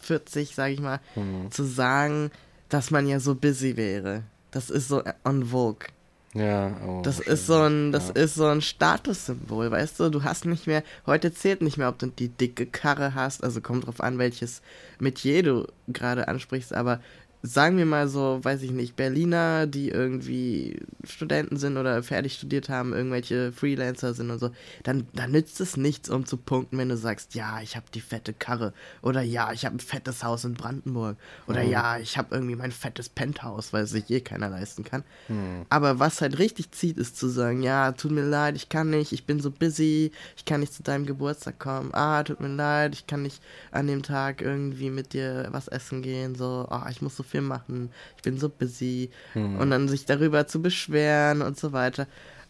Speaker 2: 40, sage ich mal, mhm. zu sagen, dass man ja so busy wäre. Das ist so on vogue.
Speaker 1: Ja, oh,
Speaker 2: das ist so ein, das ja. ist so ein Statussymbol, weißt du? Du hast nicht mehr, heute zählt nicht mehr, ob du die dicke Karre hast, also kommt drauf an, welches Metier du gerade ansprichst, aber sagen wir mal so, weiß ich nicht, Berliner, die irgendwie Studenten sind oder fertig studiert haben, irgendwelche Freelancer sind und so, dann, dann nützt es nichts, um zu punkten, wenn du sagst, ja, ich habe die fette Karre oder ja, ich habe ein fettes Haus in Brandenburg oder mhm. ja, ich habe irgendwie mein fettes Penthouse, weil es sich eh keiner leisten kann. Mhm. Aber was halt richtig zieht, ist zu sagen, ja, tut mir leid, ich kann nicht, ich bin so busy, ich kann nicht zu deinem Geburtstag kommen, ah, tut mir leid, ich kann nicht an dem Tag irgendwie mit dir was essen gehen, so, ah, ich muss so viel machen, ich bin so busy hm. und dann sich darüber zu beschweren und so weiter.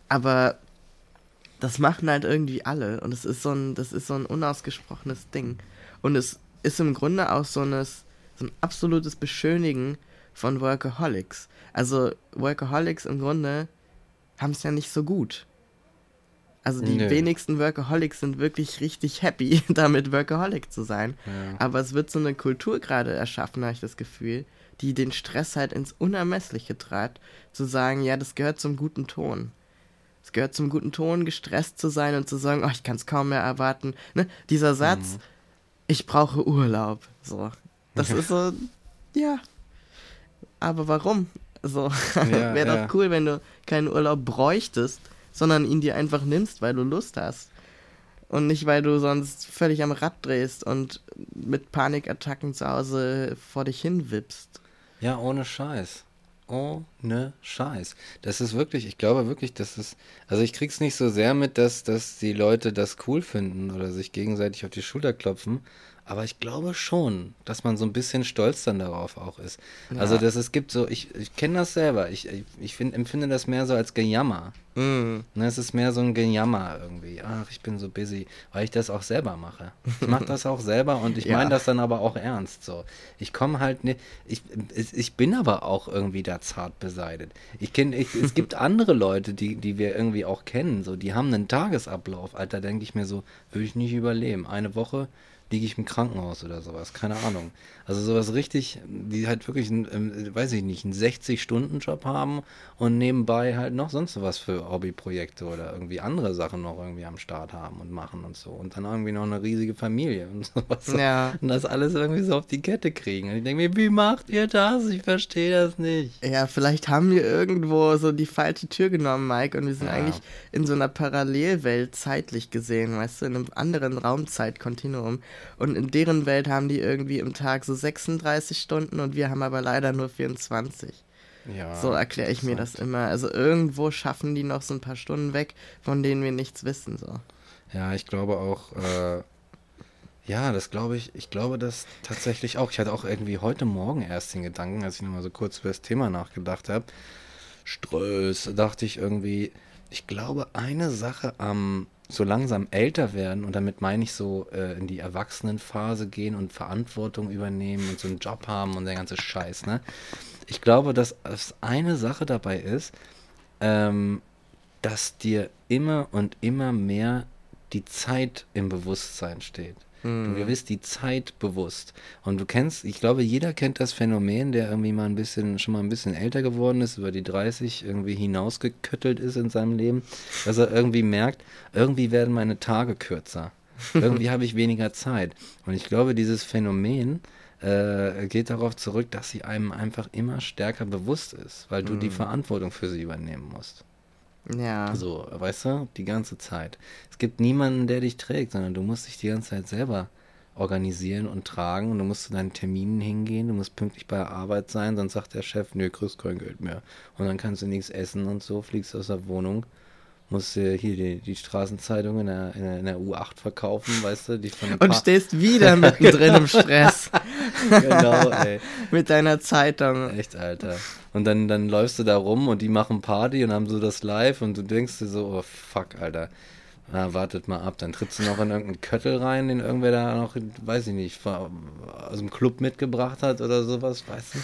Speaker 2: Aber das machen halt irgendwie alle und es ist so ein, das ist so ein unausgesprochenes Ding. Und es ist im Grunde auch so, eine, so ein absolutes Beschönigen von Workaholics. Also Workaholics im Grunde haben es ja nicht so gut. Also die Nö. wenigsten Workaholics sind wirklich richtig happy, damit Workaholic zu sein. Ja. Aber es wird so eine Kultur gerade erschaffen, habe ich das Gefühl, die den Stress halt ins Unermessliche treibt, zu sagen, ja, das gehört zum guten Ton. Es gehört zum guten Ton, gestresst zu sein und zu sagen, oh, ich kann es kaum mehr erwarten. Ne? Dieser Satz, mhm. ich brauche Urlaub. So. Das ist so, ja. Aber warum? So, ja, wäre ja. doch cool, wenn du keinen Urlaub bräuchtest, sondern ihn dir einfach nimmst, weil du Lust hast. Und nicht, weil du sonst völlig am Rad drehst und mit Panikattacken zu Hause vor dich hin wippst.
Speaker 1: Ja, ohne Scheiß. Ohne Scheiß. Das ist wirklich, ich glaube wirklich, dass es, also ich krieg's nicht so sehr mit, dass, dass die Leute das cool finden oder sich gegenseitig auf die Schulter klopfen, aber ich glaube schon, dass man so ein bisschen stolz dann darauf auch ist. Ja. Also, dass es gibt so, ich, ich kenne das selber, ich, ich, ich find, empfinde das mehr so als Gejammer. Ne, es ist mehr so ein Gejammer irgendwie. Ach, ich bin so busy, weil ich das auch selber mache. Ich mache das auch selber und ich ja. meine das dann aber auch ernst so. Ich komme halt nicht, ich, ich bin aber auch irgendwie da zart beseitigt. Ich kenne, es gibt andere Leute, die, die wir irgendwie auch kennen, so, die haben einen Tagesablauf, Alter, denke ich mir so, würde ich nicht überleben. Eine Woche liege ich im Krankenhaus oder sowas, keine Ahnung. Also sowas richtig, die halt wirklich, einen, ähm, weiß ich nicht, einen 60-Stunden-Job haben und nebenbei halt noch sonst was für Hobbyprojekte oder irgendwie andere Sachen noch irgendwie am Start haben und machen und so. Und dann irgendwie noch eine riesige Familie und sowas. Ja. Und das alles irgendwie so auf die Kette kriegen. Und ich denke mir, wie macht ihr das? Ich verstehe das nicht.
Speaker 2: Ja, vielleicht haben wir irgendwo so die falsche Tür genommen, Mike, und wir sind ja. eigentlich in so einer Parallelwelt zeitlich gesehen, weißt du, in einem anderen Raumzeitkontinuum. Und in deren Welt haben die irgendwie im Tag so 36 Stunden und wir haben aber leider nur 24. Ja, so erkläre ich mir das immer. Also irgendwo schaffen die noch so ein paar Stunden weg, von denen wir nichts wissen. So.
Speaker 1: Ja, ich glaube auch, äh, ja, das glaube ich, ich glaube das tatsächlich auch. Ich hatte auch irgendwie heute Morgen erst den Gedanken, als ich nochmal so kurz über das Thema nachgedacht habe. Ströß, dachte ich irgendwie, ich glaube, eine Sache am so langsam älter werden, und damit meine ich so äh, in die Erwachsenenphase gehen und Verantwortung übernehmen und so einen Job haben und der ganze Scheiß, ne? Ich glaube, dass es eine Sache dabei ist, ähm, dass dir immer und immer mehr die Zeit im Bewusstsein steht.
Speaker 2: Hm.
Speaker 1: Du wirst die Zeit bewusst. Und du kennst, ich glaube, jeder kennt das Phänomen, der irgendwie mal ein bisschen, schon mal ein bisschen älter geworden ist, über die 30 irgendwie hinausgeköttelt ist in seinem Leben, dass er irgendwie merkt, irgendwie werden meine Tage kürzer. Irgendwie habe ich weniger Zeit. Und ich glaube, dieses Phänomen äh, geht darauf zurück, dass sie einem einfach immer stärker bewusst ist, weil du die Verantwortung für sie übernehmen musst.
Speaker 2: Ja.
Speaker 1: So, weißt du, die ganze Zeit. Es gibt niemanden, der dich trägt, sondern du musst dich die ganze Zeit selber organisieren und tragen und du musst zu deinen Terminen hingehen, du musst pünktlich bei der Arbeit sein, sonst sagt der Chef, nö, kriegst kein Geld mehr. Und dann kannst du nichts essen und so, fliegst aus der Wohnung, musst dir hier die, die Straßenzeitung in der, in, der, in der U8 verkaufen, weißt du, die von
Speaker 2: Und stehst wieder mittendrin im Stress
Speaker 1: Genau, ey.
Speaker 2: mit deiner Zeitung.
Speaker 1: Echt, Alter. Und dann, dann läufst du da rum und die machen Party und haben so das live und du denkst dir so, oh fuck, Alter. Na, wartet mal ab. Dann trittst du noch in irgendeinen Köttel rein, den irgendwer da noch, weiß ich nicht, aus dem Club mitgebracht hat oder sowas, weißt du?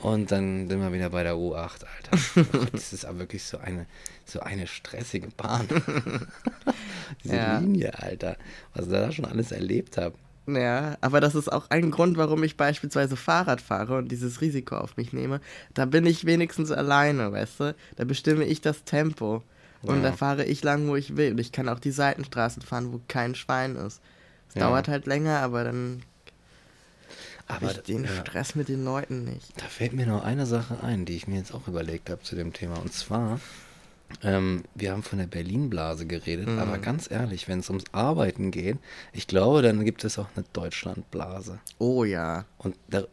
Speaker 1: Und dann sind wir wieder bei der U8, Alter. Das ist aber wirklich so eine, so eine stressige Bahn. Diese
Speaker 2: Ja.
Speaker 1: Linie, Alter. Was ich da schon alles erlebt habe.
Speaker 2: Ja, aber das ist auch ein Grund, warum ich beispielsweise Fahrrad fahre und dieses Risiko auf mich nehme. Da bin ich wenigstens alleine, weißt du? Da bestimme ich das Tempo. Und
Speaker 1: Ja.
Speaker 2: da fahre ich lang, wo ich will. Und ich kann auch die Seitenstraßen fahren, wo kein Schwein ist. Es
Speaker 1: Ja.
Speaker 2: dauert halt länger, aber dann habe
Speaker 1: Aber
Speaker 2: ich den
Speaker 1: ja.
Speaker 2: Stress mit den Leuten nicht.
Speaker 1: Da fällt mir noch eine Sache ein, die ich mir jetzt auch überlegt habe zu dem Thema. Und zwar, ähm, wir haben von der Berlin-Blase geredet,
Speaker 2: Mhm.
Speaker 1: aber ganz ehrlich, wenn es ums Arbeiten geht, ich glaube, dann gibt es auch eine Deutschland-Blase.
Speaker 2: Oh ja.
Speaker 1: Und da,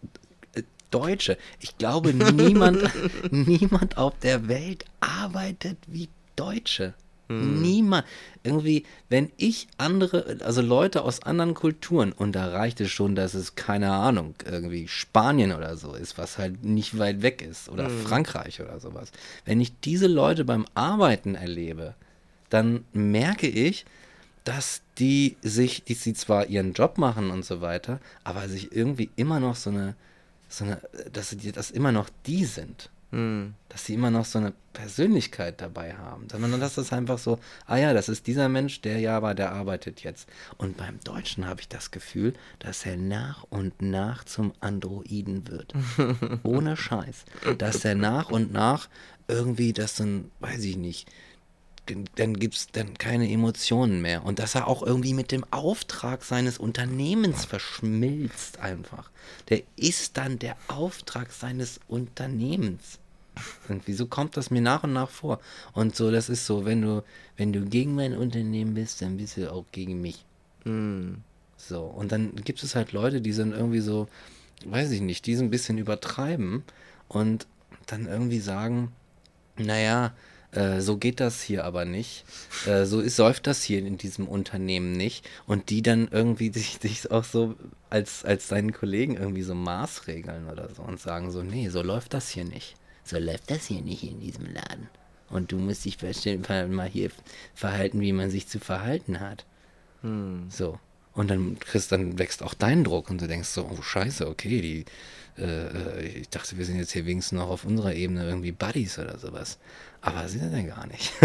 Speaker 1: äh, Deutsche, ich glaube, niemand, niemand auf der Welt arbeitet wie Deutsche. Niemand. Irgendwie, wenn ich andere, also Leute aus anderen Kulturen, und da reicht es schon, dass es, keine Ahnung, irgendwie Spanien oder so ist, was halt nicht weit weg ist, oder Frankreich oder sowas. Wenn ich diese Leute beim Arbeiten erlebe, dann merke ich, dass die sich, die sie zwar ihren Job machen und so weiter, aber sich irgendwie immer noch so eine, so eine, dass sie das immer noch die sind.
Speaker 2: Hm.
Speaker 1: Dass sie immer noch so eine Persönlichkeit dabei haben. Sondern das ist einfach so, ah ja, das ist dieser Mensch, der ja war, der arbeitet jetzt. Und beim Deutschen habe ich das Gefühl, dass er nach und nach zum Androiden wird. Ohne Scheiß. Dass er nach und nach irgendwie das dann, weiß ich nicht, dann gibt es dann keine Emotionen mehr. Und dass er auch irgendwie mit dem Auftrag seines Unternehmens verschmilzt einfach. Der ist dann der Auftrag seines Unternehmens. Irgendwie so kommt das mir nach und nach vor. Und so, das ist so, wenn du, wenn du gegen mein Unternehmen bist, dann bist du auch gegen mich.
Speaker 2: Hm.
Speaker 1: So, und dann gibt es halt Leute, die sind irgendwie so, weiß ich nicht, die so ein bisschen übertreiben und dann irgendwie sagen, naja, äh, so geht das hier aber nicht. Äh, so ist, läuft das hier in diesem Unternehmen nicht. Und die dann irgendwie sich, sich auch so als, als seinen Kollegen irgendwie so maßregeln oder so und sagen so, nee, so läuft das hier nicht. So läuft das hier nicht in diesem Laden. Und du musst dich bestimmt mal hier verhalten, wie man sich zu verhalten hat. So. Und dann kriegst, dann wächst auch dein Druck und du denkst so, oh scheiße, okay, die, äh, äh, ich dachte, wir sind jetzt hier wenigstens noch auf unserer Ebene irgendwie Buddies oder sowas. Aber sind wir denn gar nicht.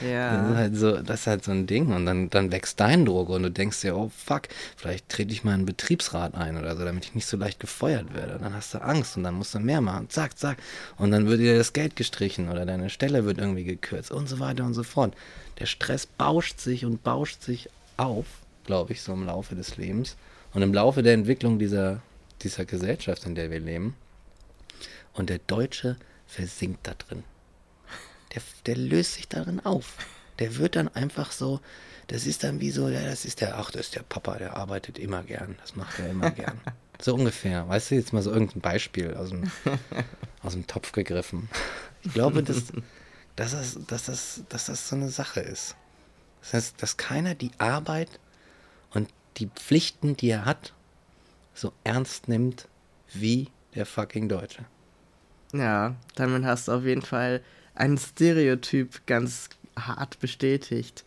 Speaker 1: Das ist
Speaker 2: Ja.
Speaker 1: halt so, das ist halt so ein Ding. Und dann, dann wächst dein Druck und du denkst dir, oh fuck, vielleicht trete ich mal einen Betriebsrat ein oder so, damit ich nicht so leicht gefeuert werde. Und dann hast du Angst und dann musst du mehr machen. Zack, zack. Und dann wird dir das Geld gestrichen oder deine Stelle wird irgendwie gekürzt und so weiter und so fort. Der Stress bauscht sich und bauscht sich auf, glaube ich, so im Laufe des Lebens. Und im Laufe der Entwicklung dieser, dieser Gesellschaft, in der wir leben. Und der Deutsche versinkt da drin der, der löst sich darin auf. Der wird dann einfach so, das ist dann wie so, ja, das ist der, ach, das ist der Papa, der arbeitet immer gern, das macht er immer gern. So ungefähr, weißt du, jetzt mal so irgendein Beispiel aus dem, aus dem Topf gegriffen. Ich glaube, dass, dass, das, dass, das, dass das so eine Sache ist. Das heißt, dass keiner die Arbeit und die Pflichten, die er hat, so ernst nimmt wie der fucking Deutsche.
Speaker 2: Ja, damit hast du auf jeden Fall ein Stereotyp ganz hart bestätigt.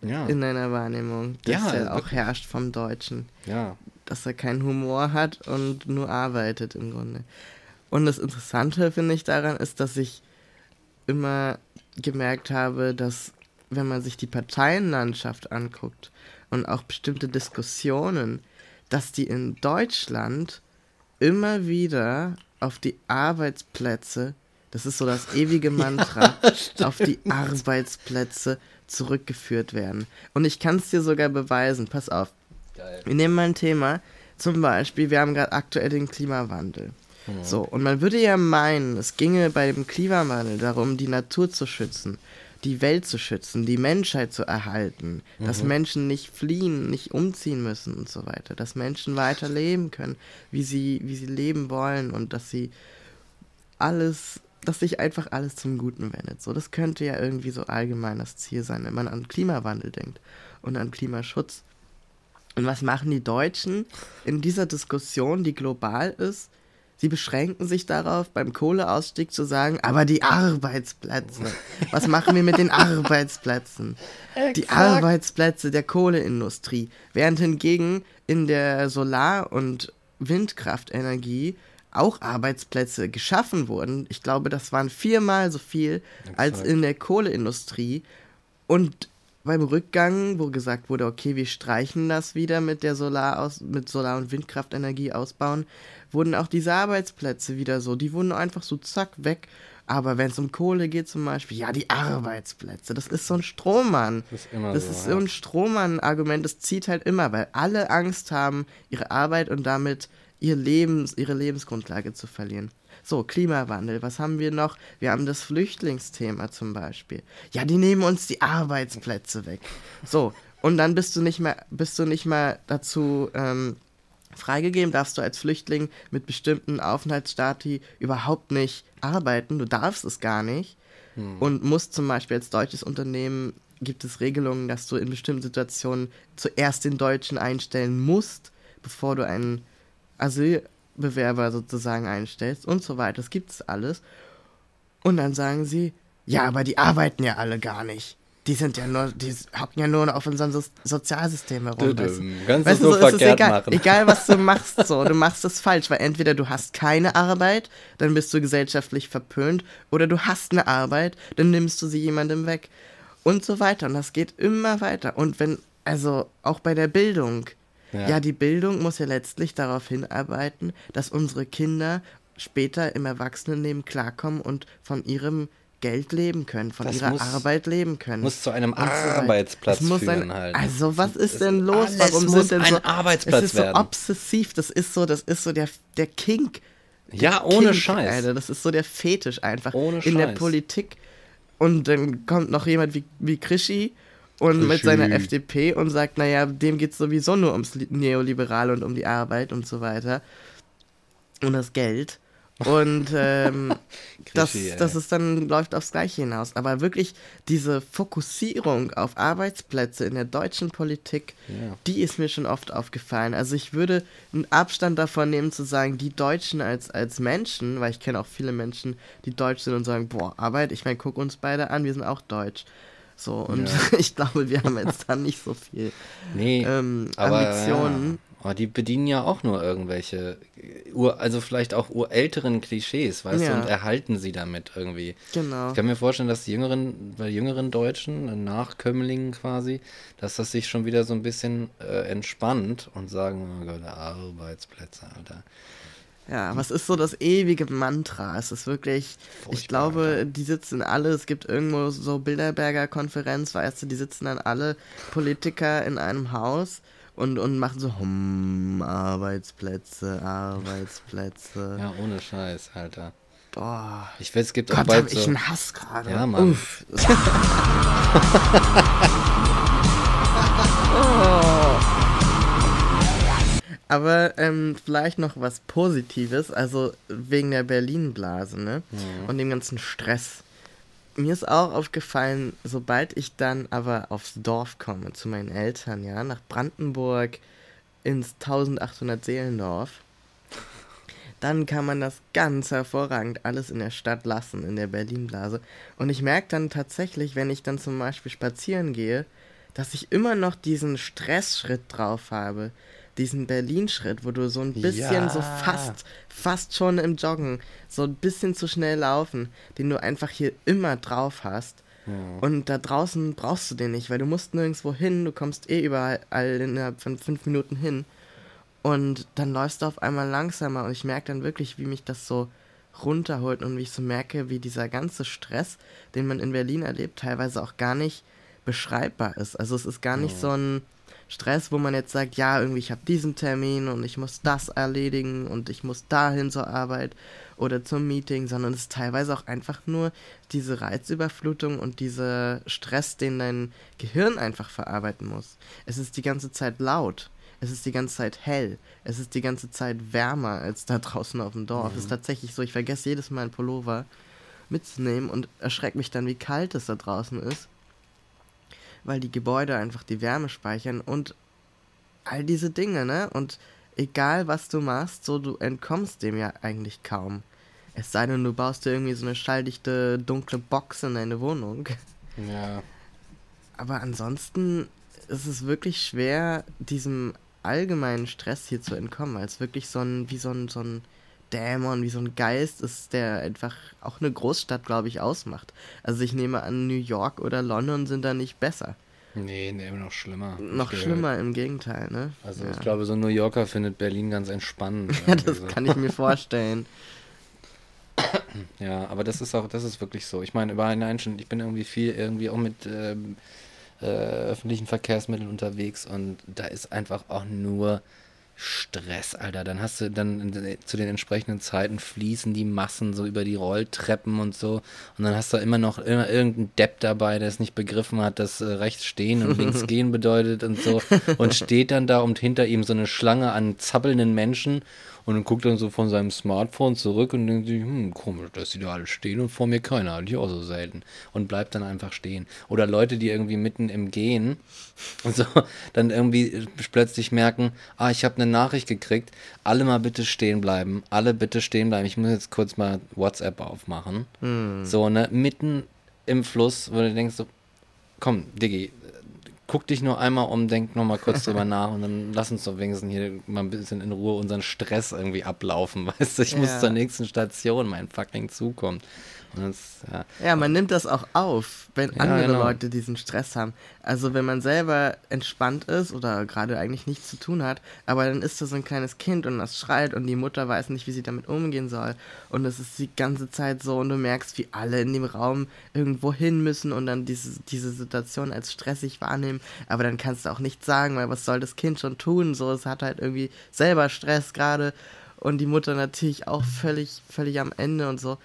Speaker 1: Ja.
Speaker 2: in deiner Wahrnehmung, das
Speaker 1: Ja,
Speaker 2: ja, auch herrscht vom Deutschen.
Speaker 1: Ja.
Speaker 2: Dass er keinen Humor hat und nur arbeitet im Grunde. Und das Interessante, finde ich, daran ist, dass ich immer gemerkt habe, dass wenn man sich die Parteienlandschaft anguckt und auch bestimmte Diskussionen, dass die in Deutschland immer wieder auf die Arbeitsplätze, das ist so das ewige Mantra, auf die Arbeitsplätze zurückgeführt werden. Und ich kann es dir sogar beweisen, pass auf.
Speaker 1: Geil.
Speaker 2: Wir nehmen mal ein Thema, zum Beispiel, wir haben gerade aktuell den Klimawandel. So, und man würde ja meinen, es ginge bei dem Klimawandel darum, die Natur zu schützen, die Welt zu schützen, die Menschheit zu erhalten, dass Menschen nicht fliehen, nicht umziehen müssen und so weiter, dass Menschen weiter leben können, wie sie, wie sie leben wollen und dass sie alles, dass sich einfach alles zum Guten wendet. So, das könnte ja irgendwie so allgemein das Ziel sein, wenn man an Klimawandel denkt und an Klimaschutz. Und was machen die Deutschen in dieser Diskussion, die global ist? Sie beschränken sich darauf, beim Kohleausstieg zu sagen, aber die Arbeitsplätze. Was machen wir mit den Arbeitsplätzen? Die Arbeitsplätze der Kohleindustrie. Während hingegen in der Solar- und Windkraftenergie auch Arbeitsplätze geschaffen wurden. Ich glaube, das waren viermal so viel als
Speaker 1: Exakt.
Speaker 2: in der Kohleindustrie. Und beim Rückgang, wo gesagt wurde, okay, wir streichen das wieder mit der Solar aus, mit Solar- und Windkraftenergie ausbauen, wurden auch diese Arbeitsplätze wieder so, die wurden einfach so zack weg. Aber wenn es um Kohle geht zum Beispiel, ja, die Arbeitsplätze, das ist so ein Strohmann.
Speaker 1: Das ist immer
Speaker 2: Das
Speaker 1: so.
Speaker 2: ist
Speaker 1: ja.
Speaker 2: so ein Strohmann-Argument, das zieht halt immer, weil alle Angst haben, ihre Arbeit und damit ihr Lebens, ihre Lebensgrundlage zu verlieren. So, Klimawandel, was haben wir noch? Wir haben das Flüchtlingsthema zum Beispiel. Ja, die nehmen uns die Arbeitsplätze weg. So, und dann bist du nicht mehr, bist du nicht mal dazu ähm, freigegeben, darfst du als Flüchtling mit bestimmten Aufenthaltsstati überhaupt nicht arbeiten. Du darfst es gar nicht. Und musst zum Beispiel als deutsches Unternehmen, gibt es Regelungen, dass du in bestimmten Situationen zuerst den Deutschen einstellen musst, bevor du einen Asylbewerber sozusagen einstellst und so weiter. Das gibt's alles. Und dann sagen sie, ja, aber die arbeiten ja alle gar nicht. Die sind ja nur, die hocken ja nur auf unserem so Sozialsystem herum.
Speaker 1: Dö,
Speaker 2: weißt du?
Speaker 1: Kannst
Speaker 2: Weißt
Speaker 1: du
Speaker 2: du,
Speaker 1: so
Speaker 2: so ist es
Speaker 1: verkehrt
Speaker 2: egal,
Speaker 1: machen.
Speaker 2: egal was du machst, so, du machst es falsch, weil entweder du hast keine Arbeit, dann bist du gesellschaftlich verpönt, oder du hast eine Arbeit, dann nimmst du sie jemandem weg und so weiter. Und das geht immer weiter. Und wenn, also auch bei der Bildung,
Speaker 1: Ja.
Speaker 2: ja, die Bildung muss ja letztlich darauf hinarbeiten, dass unsere Kinder später im Erwachsenenleben klarkommen und von ihrem Geld leben können, von
Speaker 1: Das
Speaker 2: ihrer
Speaker 1: muss-
Speaker 2: Arbeit leben können.
Speaker 1: muss zu einem. Arbeitsplatz
Speaker 2: muss
Speaker 1: führen
Speaker 2: ein,
Speaker 1: halt.
Speaker 2: Also was ist
Speaker 1: Es-
Speaker 2: denn los? Warum
Speaker 1: muss
Speaker 2: sind denn
Speaker 1: ein
Speaker 2: so
Speaker 1: Arbeitsplatz
Speaker 2: Es ist so
Speaker 1: werden.
Speaker 2: obsessiv. Das ist so, das ist so der der Kink.
Speaker 1: Ja, ohne
Speaker 2: Kink,
Speaker 1: Scheiß.
Speaker 2: Alter, das ist so der Fetisch einfach
Speaker 1: Ohne
Speaker 2: in der
Speaker 1: Scheiß.
Speaker 2: Politik. Und dann kommt noch jemand wie wie Krischi und mit seiner FDP und sagt, naja, dem geht es sowieso nur ums Li- Neoliberale und um die Arbeit und so weiter. Und das Geld. Und ähm, das,
Speaker 1: ey.
Speaker 2: das ist dann, läuft aufs Gleiche hinaus. Aber wirklich diese Fokussierung auf Arbeitsplätze in der deutschen Politik,
Speaker 1: Ja.
Speaker 2: die ist mir schon oft aufgefallen. Also ich würde einen Abstand davon nehmen zu sagen, die Deutschen als, als Menschen, weil ich kenne auch viele Menschen, die deutsch sind und sagen, boah, Arbeit, ich meine, guck uns beide an, wir sind auch deutsch. So, und ich glaube, wir haben jetzt da nicht so viel
Speaker 1: Nee,
Speaker 2: ähm,
Speaker 1: aber,
Speaker 2: Ambitionen.
Speaker 1: Ja. Aber die bedienen ja auch nur irgendwelche, ur, also vielleicht auch urälteren Klischees, weißt
Speaker 2: Ja.
Speaker 1: du, und erhalten sie damit irgendwie.
Speaker 2: Genau.
Speaker 1: Ich kann mir vorstellen, dass die jüngeren, bei jüngeren Deutschen, Nachkömmlingen quasi, dass das sich schon wieder so ein bisschen äh, entspannt und sagen, oh Gott, Arbeitsplätze, Alter.
Speaker 2: Ja, was ist so das ewige Mantra? Es ist wirklich, ich
Speaker 1: Furchtbar,
Speaker 2: glaube,
Speaker 1: Alter.
Speaker 2: die sitzen alle, es gibt irgendwo so Bilderberger Konferenz, weißt du, die sitzen dann alle Politiker in einem Haus und, und machen so, hm, Arbeitsplätze, Arbeitsplätze.
Speaker 1: Ja, ohne Scheiß, Alter.
Speaker 2: Boah.
Speaker 1: Ich weiß, es gibt auch
Speaker 2: Gott, hab
Speaker 1: bald
Speaker 2: ich
Speaker 1: so.
Speaker 2: einen Hass gerade.
Speaker 1: Ja, Mann.
Speaker 2: Uff. Oh. Aber ähm, vielleicht noch was Positives, also wegen der Berlin-Blase, ne? Und dem ganzen Stress. Mir ist auch aufgefallen, sobald ich dann aber aufs Dorf komme, zu meinen Eltern, ja, nach Brandenburg ins 1800 Seelendorf, dann kann man das ganz hervorragend alles in der Stadt lassen, in der Berlin-Blase. Und ich merke dann tatsächlich, wenn ich dann zum Beispiel spazieren gehe, dass ich immer noch diesen Stressschritt drauf habe. Diesen Berlin-Schritt, wo du so ein bisschen
Speaker 1: Ja.
Speaker 2: so fast, fast schon im Joggen, so ein bisschen zu schnell laufen, den du einfach hier immer drauf hast. Und da draußen brauchst du den nicht, weil du musst nirgendwo hin, du kommst eh überall innerhalb von fünf Minuten hin. Und dann läufst du auf einmal langsamer und ich merke dann wirklich, wie mich das so runterholt und wie ich so merke, wie dieser ganze Stress, den man in Berlin erlebt, teilweise auch gar nicht beschreibbar ist. Also es ist gar nicht so ein Stress, wo man jetzt sagt, ja, irgendwie ich habe diesen Termin und ich muss das erledigen und ich muss dahin zur Arbeit oder zum Meeting, sondern es ist teilweise auch einfach nur diese Reizüberflutung und dieser Stress, den dein Gehirn einfach verarbeiten muss. Es ist die ganze Zeit laut. Es ist die ganze Zeit hell. Es ist die ganze Zeit wärmer als da draußen auf dem Dorf. Es ist tatsächlich so, ich vergesse jedes Mal einen Pullover mitzunehmen und erschreckt mich dann, wie kalt es da draußen ist. Weil die Gebäude einfach die Wärme speichern und all diese Dinge, ne? Und egal was du machst, so du entkommst dem ja eigentlich kaum. Es sei denn, du baust dir irgendwie so eine schalldichte, dunkle Box in deine Wohnung.
Speaker 1: Ja.
Speaker 2: Aber ansonsten ist es wirklich schwer, diesem allgemeinen Stress hier zu entkommen, es wirklich so ein, wie so ein, so ein Dämon, wie so ein Geist ist, der einfach auch eine Großstadt, glaube ich, ausmacht. Also ich nehme an, New York oder London sind da nicht besser.
Speaker 1: Nee, nee, noch schlimmer.
Speaker 2: Noch
Speaker 1: Ich,
Speaker 2: schlimmer im Gegenteil, ne?
Speaker 1: Also
Speaker 2: ja.
Speaker 1: ich glaube, so ein New Yorker findet Berlin ganz entspannend.
Speaker 2: Ja, das
Speaker 1: so.
Speaker 2: kann ich mir vorstellen.
Speaker 1: Ja, aber das ist auch, das ist wirklich so. Ich meine, überall nein, schon, ich bin irgendwie viel irgendwie auch mit ähm, äh, öffentlichen Verkehrsmitteln unterwegs und da ist einfach auch nur Stress, Alter. Dann hast du dann zu den entsprechenden Zeiten fließen die Massen so über die Rolltreppen und so und dann hast du immer noch immer irgendeinen Depp dabei, der es nicht begriffen hat, dass äh, rechts stehen und links gehen bedeutet und so und steht dann da und hinter ihm so eine Schlange an zappelnden Menschen und dann guckt dann so von seinem Smartphone zurück und denkt sich, hm, komisch, dass die da alle stehen und vor mir keiner, hatte ich auch so selten. Und bleibt dann einfach stehen. Oder Leute, die irgendwie mitten im Gehen und so dann irgendwie plötzlich merken, ah, ich habe eine Nachricht gekriegt, alle mal bitte stehen bleiben, alle bitte stehen bleiben. Ich muss jetzt kurz mal WhatsApp aufmachen. So, ne, mitten im Fluss, wo du denkst so, komm, Diggi, guck dich nur einmal um, denk noch mal kurz drüber nach und dann lass uns doch wenigstens hier mal ein bisschen in Ruhe unseren Stress irgendwie ablaufen, weißt du? Ich muss
Speaker 2: Ja.
Speaker 1: zur nächsten Station, mein fucking Zug kommt. Das, ja.
Speaker 2: Ja, man nimmt das auch auf, wenn
Speaker 1: Ja,
Speaker 2: andere
Speaker 1: genau.
Speaker 2: Leute diesen Stress haben. Also wenn man selber entspannt ist oder gerade eigentlich nichts zu tun hat, aber dann ist da so ein kleines Kind und das schreit und die Mutter weiß nicht, wie sie damit umgehen soll. Und es ist die ganze Zeit so und du merkst, wie alle in dem Raum irgendwo hin müssen und dann diese, diese Situation als stressig wahrnehmen. Aber dann kannst du auch nichts sagen, weil was soll das Kind schon tun? So, es hat halt irgendwie selber Stress gerade und die Mutter natürlich auch völlig, völlig am Ende und so.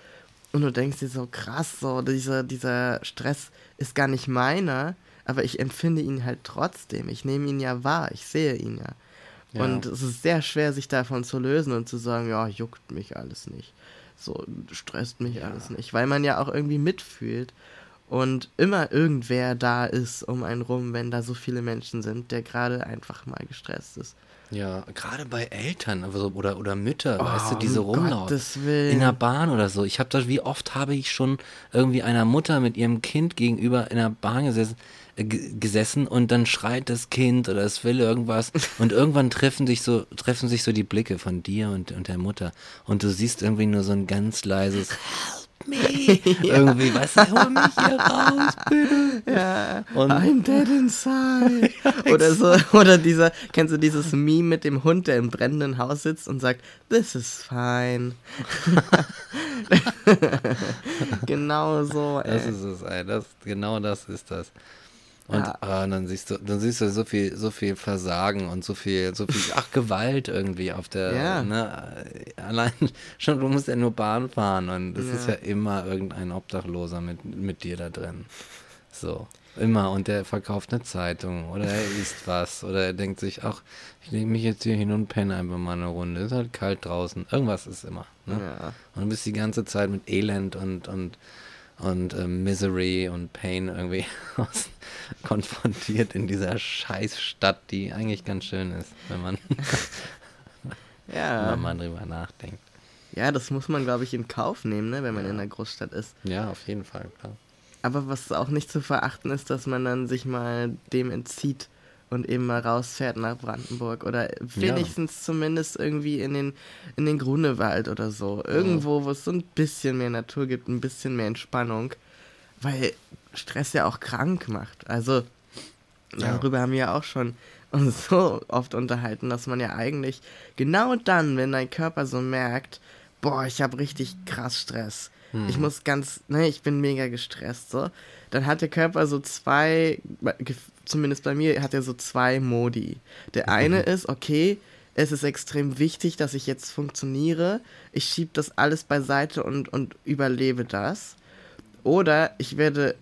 Speaker 2: Und du denkst dir so, krass, so, dieser, dieser Stress ist gar nicht meiner, aber ich empfinde ihn halt trotzdem. Ich nehme ihn ja wahr, ich sehe ihn ja.
Speaker 1: Ja.
Speaker 2: Und es ist sehr schwer, sich davon zu lösen und zu sagen, ja, juckt mich alles nicht. So, stresst mich alles nicht. Weil man ja auch irgendwie mitfühlt und immer irgendwer da ist um einen rum, wenn da so viele Menschen sind, der gerade einfach mal gestresst ist.
Speaker 1: Ja, gerade bei Eltern also, oder, oder Mütter, weißt du,
Speaker 2: um
Speaker 1: die so rumlaufen. In der Bahn oder so. Ich habe das, wie oft habe ich schon irgendwie einer Mutter mit ihrem Kind gegenüber in der Bahn gesessen, äh, gesessen und dann schreit das Kind oder es will irgendwas und irgendwann treffen sich so, treffen sich so die Blicke von dir und, und der Mutter und du siehst irgendwie nur so ein ganz leises Help me. Irgendwie, weißt du, hol mich hier raus, bitte.
Speaker 2: Ja,
Speaker 1: Und-
Speaker 2: I'm dead inside. oder so, oder dieser, kennst du dieses Meme mit dem Hund, der im brennenden Haus sitzt und sagt, this is fine. genau so, ey.
Speaker 1: Das ist es, ey. Das, genau das ist das. Und
Speaker 2: Ja.
Speaker 1: ah, dann siehst du, dann siehst du so viel, so viel Versagen und so viel, so viel, ach, Gewalt irgendwie auf der,
Speaker 2: Ja.
Speaker 1: ne, allein schon, du musst ja nur Bahn fahren und es ist
Speaker 2: Ja.
Speaker 1: ja immer irgendein Obdachloser mit, mit dir da drin. So. Immer. Und der verkauft eine Zeitung oder er isst was oder er denkt sich, ach, ich lege mich jetzt hier hin und penne einfach mal eine Runde. Ist halt kalt draußen. Irgendwas ist immer. Ne?
Speaker 2: Ja.
Speaker 1: Und du bist die ganze Zeit mit Elend und, und, und ähm, Misery und Pain irgendwie konfrontiert in dieser Scheißstadt, die eigentlich ganz schön ist, wenn man,
Speaker 2: Ja.
Speaker 1: wenn man drüber nachdenkt.
Speaker 2: ja, das muss man, glaube ich, in Kauf nehmen, ne, wenn man in einer Großstadt ist.
Speaker 1: Ja, auf jeden Fall, klar.
Speaker 2: Aber was auch nicht zu verachten ist, dass man dann sich mal dem entzieht und eben mal rausfährt nach Brandenburg oder wenigstens zumindest irgendwie in den, in den Grunewald oder so. Irgendwo, wo es so ein bisschen mehr Natur gibt, ein bisschen mehr Entspannung, weil Stress ja auch krank macht. Also
Speaker 1: Ja.
Speaker 2: darüber haben wir ja auch schon uns so oft unterhalten, dass man ja eigentlich genau dann, wenn dein Körper so merkt, boah, ich habe richtig krass Stress. Ich muss ganz, ne, ich bin mega gestresst, so. Dann hat der Körper so zwei, zumindest bei mir hat er so zwei Modi. Der eine ist, okay, es ist extrem wichtig, dass ich jetzt funktioniere. Ich schiebe das alles beiseite und, und überlebe das. Oder ich werde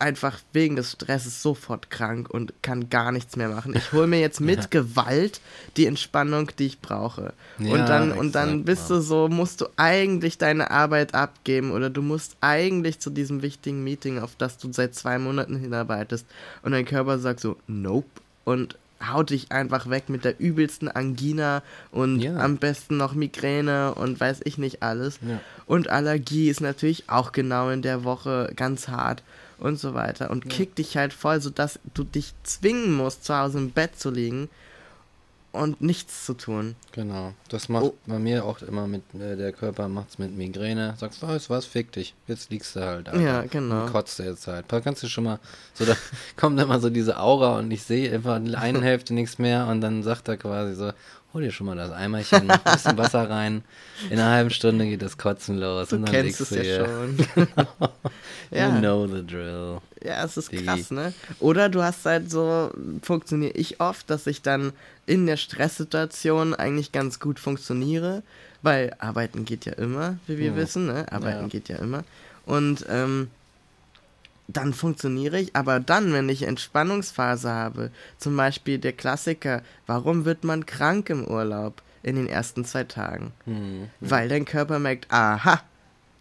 Speaker 2: einfach wegen des Stresses sofort krank und kann gar nichts mehr machen. Ich hole mir jetzt mit Gewalt die Entspannung, die ich brauche.
Speaker 1: Ja,
Speaker 2: und dann und dann bist
Speaker 1: ja.
Speaker 2: du so, musst du eigentlich deine Arbeit abgeben oder du musst eigentlich zu diesem wichtigen Meeting, auf das du seit zwei Monaten hinarbeitest und dein Körper sagt so, nope und haut dich einfach weg mit der übelsten Angina und
Speaker 1: Ja.
Speaker 2: am besten noch Migräne und weiß ich nicht alles.
Speaker 1: Ja.
Speaker 2: Und Allergie ist natürlich auch genau in der Woche ganz hart und so weiter. Und kickt dich halt voll, sodass du dich zwingen musst, zu Hause im Bett zu liegen und nichts zu tun.
Speaker 1: Genau. Das macht
Speaker 2: Oh.
Speaker 1: bei mir auch immer mit, äh, der Körper macht's mit Migräne. Sagst du, weißt du was, fick dich. Jetzt liegst du halt. Alter.
Speaker 2: Ja, genau.
Speaker 1: Und kotzt du jetzt halt. Da kannst du schon mal, so da kommt immer so diese Aura und ich sehe einfach einen Hälfte nichts mehr und dann sagt er quasi so, hol dir schon mal das Eimerchen, mach ein bisschen Wasser rein. In einer halben Stunde geht das Kotzen los.
Speaker 2: Du
Speaker 1: und dann
Speaker 2: kennst es ja
Speaker 1: hier.
Speaker 2: schon.
Speaker 1: You
Speaker 2: ja.
Speaker 1: know the drill.
Speaker 2: Ja, es ist
Speaker 1: Die-
Speaker 2: krass, ne? Oder du hast halt so, funktioniere ich oft, dass ich dann in der Stresssituation eigentlich ganz gut funktioniere, weil arbeiten geht ja immer, wie wir
Speaker 1: Hm.
Speaker 2: wissen, ne? Arbeiten
Speaker 1: Ja.
Speaker 2: geht ja immer. Und ähm, dann funktioniere ich, aber dann, wenn ich Entspannungsphase habe, zum Beispiel der Klassiker, warum wird man krank im Urlaub in den ersten zwei Tagen?
Speaker 1: Hm.
Speaker 2: Weil dein Körper merkt, aha,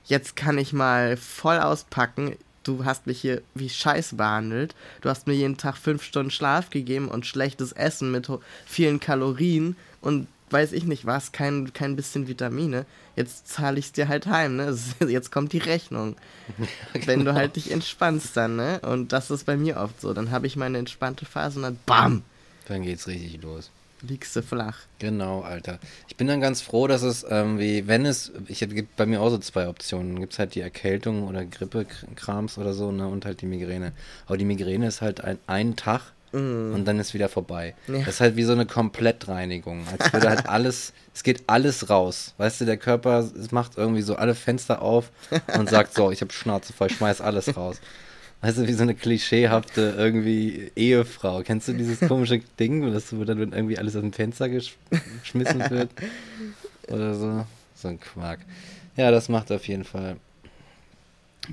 Speaker 2: jetzt kann ich mal voll auspacken. Du hast mich hier wie Scheiß behandelt. Du hast mir jeden Tag fünf Stunden Schlaf gegeben und schlechtes Essen mit vielen Kalorien und weiß ich nicht was, kein, kein bisschen Vitamine. Jetzt zahle ich es dir halt heim, ne? Jetzt kommt die Rechnung. Wenn du halt dich entspannst dann, ne? Und das ist bei mir oft so. Dann habe ich meine entspannte Phase und dann BAM!
Speaker 1: Dann geht's richtig los.
Speaker 2: Liegst du flach.
Speaker 1: Genau, Alter. Ich bin dann ganz froh, dass es irgendwie, wenn es, ich es gibt bei mir auch so zwei Optionen. Gibt es halt die Erkältung oder Grippekrams oder so, ne, und halt die Migräne. Aber die Migräne ist halt ein, ein Tag und dann ist wieder vorbei.
Speaker 2: Ja.
Speaker 1: Das ist halt wie so eine Komplettreinigung. Als würde halt alles, es geht alles raus. Weißt du, der Körper es macht irgendwie so alle Fenster auf und sagt so, ich habe Schnauze voll, schmeiß alles raus. Weißt du, wie so eine klischeehafte irgendwie Ehefrau. Kennst du dieses komische Ding, wo, das, wo dann irgendwie alles aus dem Fenster gesch geschmissen wird? Oder so. So ein Quark. Ja, das macht auf jeden Fall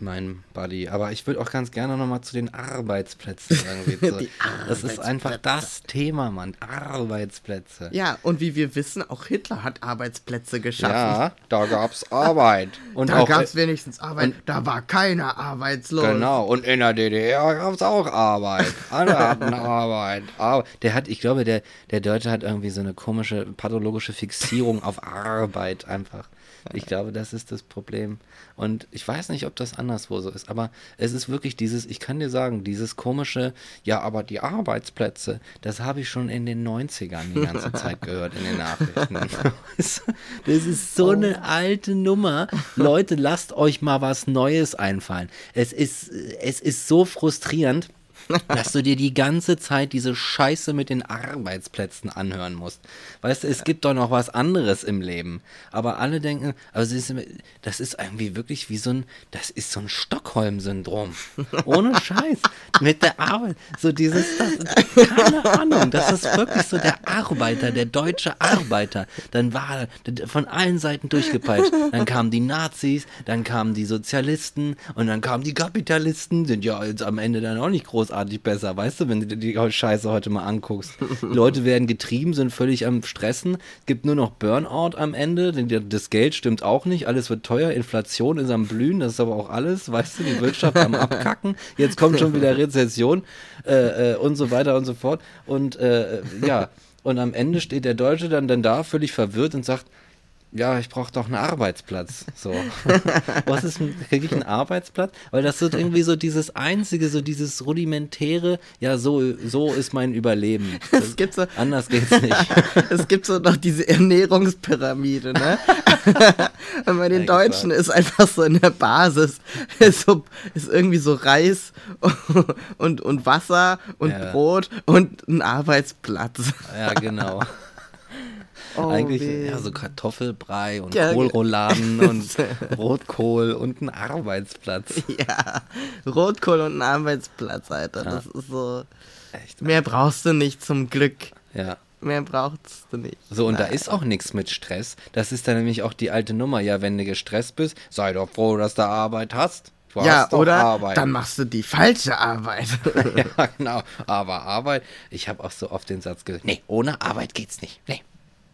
Speaker 1: mein Buddy. Aber ich würde auch ganz gerne nochmal zu den Arbeitsplätzen. So.
Speaker 2: Die
Speaker 1: das ist einfach
Speaker 2: Arbeitsplätze.
Speaker 1: das Thema, Mann. Arbeitsplätze.
Speaker 2: Ja, und wie wir wissen, auch Hitler hat Arbeitsplätze geschaffen.
Speaker 1: Ja, da gab's Arbeit. Und
Speaker 2: Da gab es wenigstens Arbeit, da war keiner arbeitslos.
Speaker 1: Genau, und in der DDR gab es auch Arbeit. Alle hatten Arbeit. Aber der hat, ich glaube, der, der Deutsche hat irgendwie so eine komische pathologische Fixierung auf Arbeit einfach. Ich glaube, das ist das Problem. Und ich weiß nicht, ob das anderswo so ist, aber es ist wirklich dieses, ich kann dir sagen, dieses komische, ja, aber die Arbeitsplätze, das habe ich schon in den 90ern die ganze Zeit gehört in den Nachrichten. Das ist so eine alte Nummer. Leute, lasst euch mal was Neues einfallen. Es ist, es ist so frustrierend, dass du dir die ganze Zeit diese Scheiße mit den Arbeitsplätzen anhören musst. Weißt du, es gibt doch noch was anderes im Leben. Aber alle denken, also das ist irgendwie wirklich wie so ein, das ist so ein Stockholm-Syndrom. Ohne Scheiß. Mit der Arbeit. So dieses, das, keine Ahnung, das ist wirklich so der Arbeiter, der deutsche Arbeiter. Dann war er von allen Seiten durchgepeitscht. Dann kamen die Nazis, dann kamen die Sozialisten und dann kamen die Kapitalisten, sind ja jetzt am Ende dann auch nicht großartig besser, weißt du, wenn du dir die Scheiße heute mal anguckst. Die Leute werden getrieben, sind völlig am Stressen, es gibt nur noch Burnout am Ende, denn das Geld stimmt auch nicht, alles wird teuer, Inflation ist am Blühen, das ist aber auch alles, weißt du, die Wirtschaft am Abkacken, jetzt kommt schon wieder Rezession äh, äh, und so weiter und so fort. Und äh, ja, und am Ende steht der Deutsche dann, dann da, völlig verwirrt und sagt, ja, ich brauche doch einen Arbeitsplatz. So. Was ist, kriege ich einen Arbeitsplatz? Weil das wird irgendwie so dieses einzige, so dieses rudimentäre, ja, so, so ist mein Überleben.
Speaker 2: Es gibt so,
Speaker 1: Anders geht's nicht.
Speaker 2: es gibt so noch diese Ernährungspyramide, ne? Und bei den
Speaker 1: Ja,
Speaker 2: Deutschen ist einfach so in der Basis ist, so, ist irgendwie so Reis und, und Wasser und
Speaker 1: Ja.
Speaker 2: Brot und ein Arbeitsplatz.
Speaker 1: Ja, genau.
Speaker 2: Oh,
Speaker 1: Eigentlich
Speaker 2: weh.
Speaker 1: ja, so Kartoffelbrei und
Speaker 2: Ja,
Speaker 1: Kohlrouladen und Rotkohl und ein Arbeitsplatz.
Speaker 2: Ja, Rotkohl und ein Arbeitsplatz, Alter.
Speaker 1: Ja.
Speaker 2: Das ist so.
Speaker 1: Echt.
Speaker 2: Mehr brauchst du nicht zum Glück.
Speaker 1: Ja.
Speaker 2: Mehr brauchst du nicht.
Speaker 1: So, und da
Speaker 2: Nein.
Speaker 1: ist auch nichts mit Stress. Das ist dann nämlich auch die alte Nummer. Ja, wenn du gestresst bist, sei doch froh, dass du Arbeit hast. Du
Speaker 2: Ja, oder?
Speaker 1: Arbeit.
Speaker 2: Dann machst du die falsche Arbeit.
Speaker 1: ja, genau. Aber Arbeit, ich habe auch so oft den Satz gehört, nee, ohne Arbeit geht's nicht. Nee.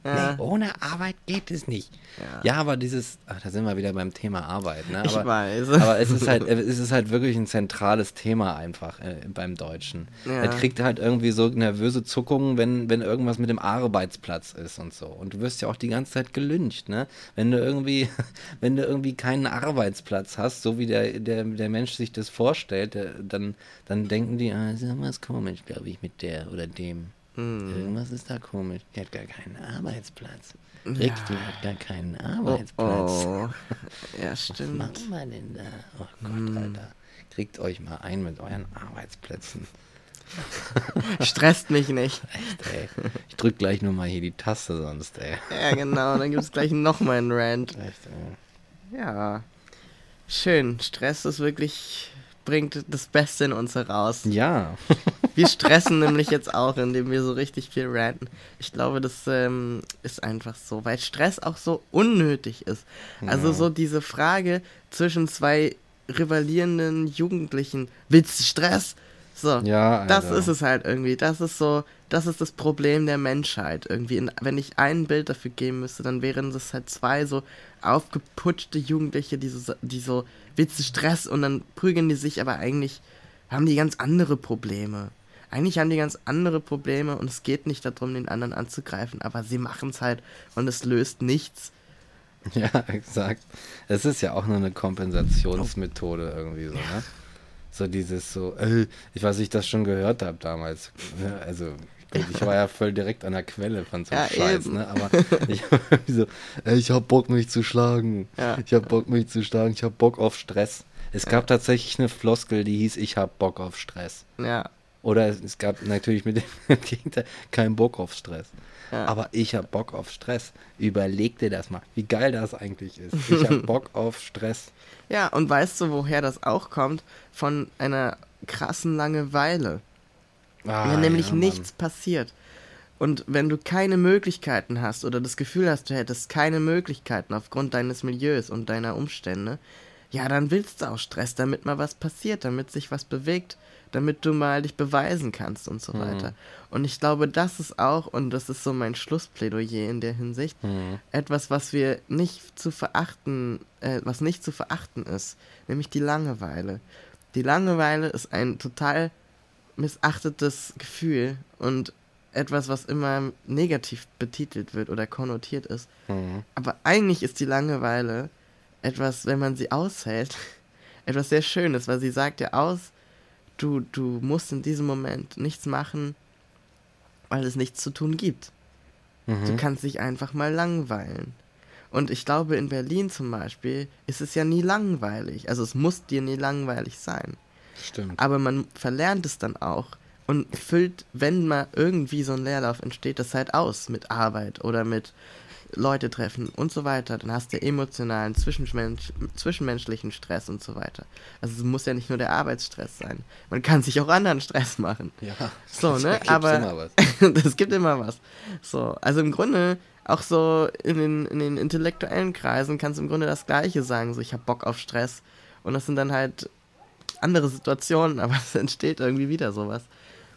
Speaker 2: Ja.
Speaker 1: Nee, ohne Arbeit geht es nicht.
Speaker 2: Ja.
Speaker 1: Ja, aber dieses, ach, da sind wir wieder beim Thema Arbeit. Ne?
Speaker 2: Ich
Speaker 1: Aber,
Speaker 2: weiß.
Speaker 1: aber es ist halt, es ist halt wirklich ein zentrales Thema einfach äh, beim Deutschen.
Speaker 2: Ja.
Speaker 1: Er kriegt halt irgendwie so nervöse Zuckungen, wenn, wenn irgendwas mit dem Arbeitsplatz ist und so. Und du wirst ja auch die ganze Zeit gelüncht, ne? Wenn du irgendwie, wenn du irgendwie keinen Arbeitsplatz hast, so wie der, der, der Mensch sich das vorstellt, der, dann, dann denken die, ah, ist irgendwas komisch, glaube ich, mit der oder dem.
Speaker 2: Hm.
Speaker 1: Irgendwas ist da komisch. Die hat gar keinen Arbeitsplatz. Rick, die hat gar keinen Arbeitsplatz.
Speaker 2: Oh, ja,
Speaker 1: Was
Speaker 2: stimmt.
Speaker 1: machen wir denn da? Oh Gott,
Speaker 2: Hm.
Speaker 1: Alter. Kriegt euch mal ein mit euren Arbeitsplätzen.
Speaker 2: Stresst mich nicht.
Speaker 1: Echt, ey. Ich drück gleich nur mal hier die Taste sonst, ey.
Speaker 2: Ja, genau. Dann gibt es gleich nochmal einen Rant.
Speaker 1: Echt, ey.
Speaker 2: Ja. Schön. Stress ist wirklich. Bringt das Beste in uns heraus.
Speaker 1: Ja.
Speaker 2: Wir stressen nämlich jetzt auch, indem wir so richtig viel ranten. Ich glaube, das ähm, ist einfach so, weil Stress auch so unnötig ist. Also
Speaker 1: Ja.
Speaker 2: so diese Frage zwischen zwei rivalierenden Jugendlichen, willst du Stress? So,
Speaker 1: Ja,
Speaker 2: das ist es halt irgendwie. Das ist so, das ist das Problem der Menschheit irgendwie. In, wenn ich ein Bild dafür geben müsste, dann wären das halt zwei so aufgeputschte Jugendliche, die so, die so du Stress und dann prügeln die sich, aber eigentlich haben die ganz andere Probleme. Eigentlich haben die ganz andere Probleme und es geht nicht darum, den anderen anzugreifen, aber sie machen es halt und es löst nichts.
Speaker 1: Ja, exakt. Es ist ja auch nur eine Kompensationsmethode irgendwie so, ne? So dieses so, äh, ich weiß, ich das schon gehört habe damals. Also, ich war ja voll direkt an der Quelle von so einem
Speaker 2: Ja,
Speaker 1: Scheiß,
Speaker 2: eben.
Speaker 1: ne? Aber ich so, ey, ich hab Bock, mich zu schlagen.
Speaker 2: Ja.
Speaker 1: Ich hab Bock, mich zu schlagen. Ich hab Bock auf Stress. Es gab tatsächlich eine Floskel, die hieß, ich hab Bock auf Stress.
Speaker 2: Ja,
Speaker 1: Oder es, es gab natürlich mit dem Gegenteil keinen Bock auf Stress.
Speaker 2: Ja.
Speaker 1: Aber ich hab Bock auf Stress. Überleg dir das mal, wie geil das eigentlich ist. Ich hab Bock auf Stress.
Speaker 2: Ja, und weißt du, woher das auch kommt? Von einer krassen Langeweile.
Speaker 1: Ah,
Speaker 2: wenn nämlich
Speaker 1: ja,
Speaker 2: nichts passiert. Und wenn du keine Möglichkeiten hast oder das Gefühl hast, du hättest keine Möglichkeiten aufgrund deines Milieus und deiner Umstände, ja, dann willst du auch Stress, damit mal was passiert, damit sich was bewegt, damit du mal dich beweisen kannst und
Speaker 1: Mhm.
Speaker 2: so weiter. Und ich glaube, das ist auch, und das ist so mein Schlussplädoyer in der Hinsicht,
Speaker 1: Mhm.
Speaker 2: etwas, was wir nicht zu verachten, äh, was nicht zu verachten ist, nämlich die Langeweile. Die Langeweile ist ein total missachtetes Gefühl und etwas, was immer negativ betitelt wird oder konnotiert ist.
Speaker 1: Mhm.
Speaker 2: Aber eigentlich ist die Langeweile etwas, wenn man sie aushält, etwas sehr Schönes, weil sie sagt ja aus, du, du musst in diesem Moment nichts machen, weil es nichts zu tun gibt. Du
Speaker 1: Mhm.
Speaker 2: kannst dich einfach mal langweilen. Und ich glaube, in Berlin zum Beispiel ist es ja nie langweilig. Also es muss dir nie langweilig sein.
Speaker 1: Stimmt.
Speaker 2: Aber man verlernt es dann auch und füllt, wenn mal irgendwie so ein Leerlauf entsteht, das halt aus mit Arbeit oder mit Leute treffen und so weiter. Dann hast du emotionalen, zwischenmensch zwischenmenschlichen Stress und so weiter. Also es muss ja nicht nur der Arbeitsstress sein. Man kann sich auch anderen Stress machen.
Speaker 1: Ja.
Speaker 2: So, ne? Aber
Speaker 1: immer was.
Speaker 2: das gibt immer was. So, also im Grunde auch so in den, in den intellektuellen Kreisen kannst du im Grunde das Gleiche sagen. So, ich habe Bock auf Stress. Und das sind dann halt andere Situationen, aber es entsteht irgendwie wieder sowas,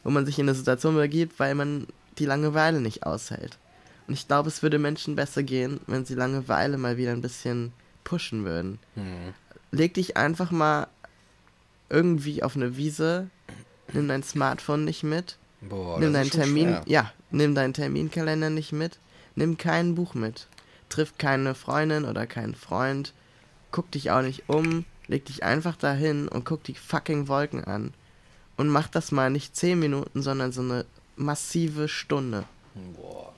Speaker 2: wo man sich in eine Situation begibt, weil man die Langeweile nicht aushält. Und ich glaube, es würde Menschen besser gehen, wenn sie Langeweile mal wieder ein bisschen pushen würden.
Speaker 1: Mhm.
Speaker 2: Leg dich einfach mal irgendwie auf eine Wiese, nimm dein Smartphone nicht mit,
Speaker 1: Boah,
Speaker 2: nimm deinen Termin,
Speaker 1: schwer.
Speaker 2: ja, nimm deinen Terminkalender nicht mit, nimm kein Buch mit. triff keine Freundin oder keinen Freund, guck dich auch nicht um, leg dich einfach dahin und guck die fucking Wolken an. Und mach das mal nicht 10 Minuten, sondern so eine massive Stunde.
Speaker 1: Boah.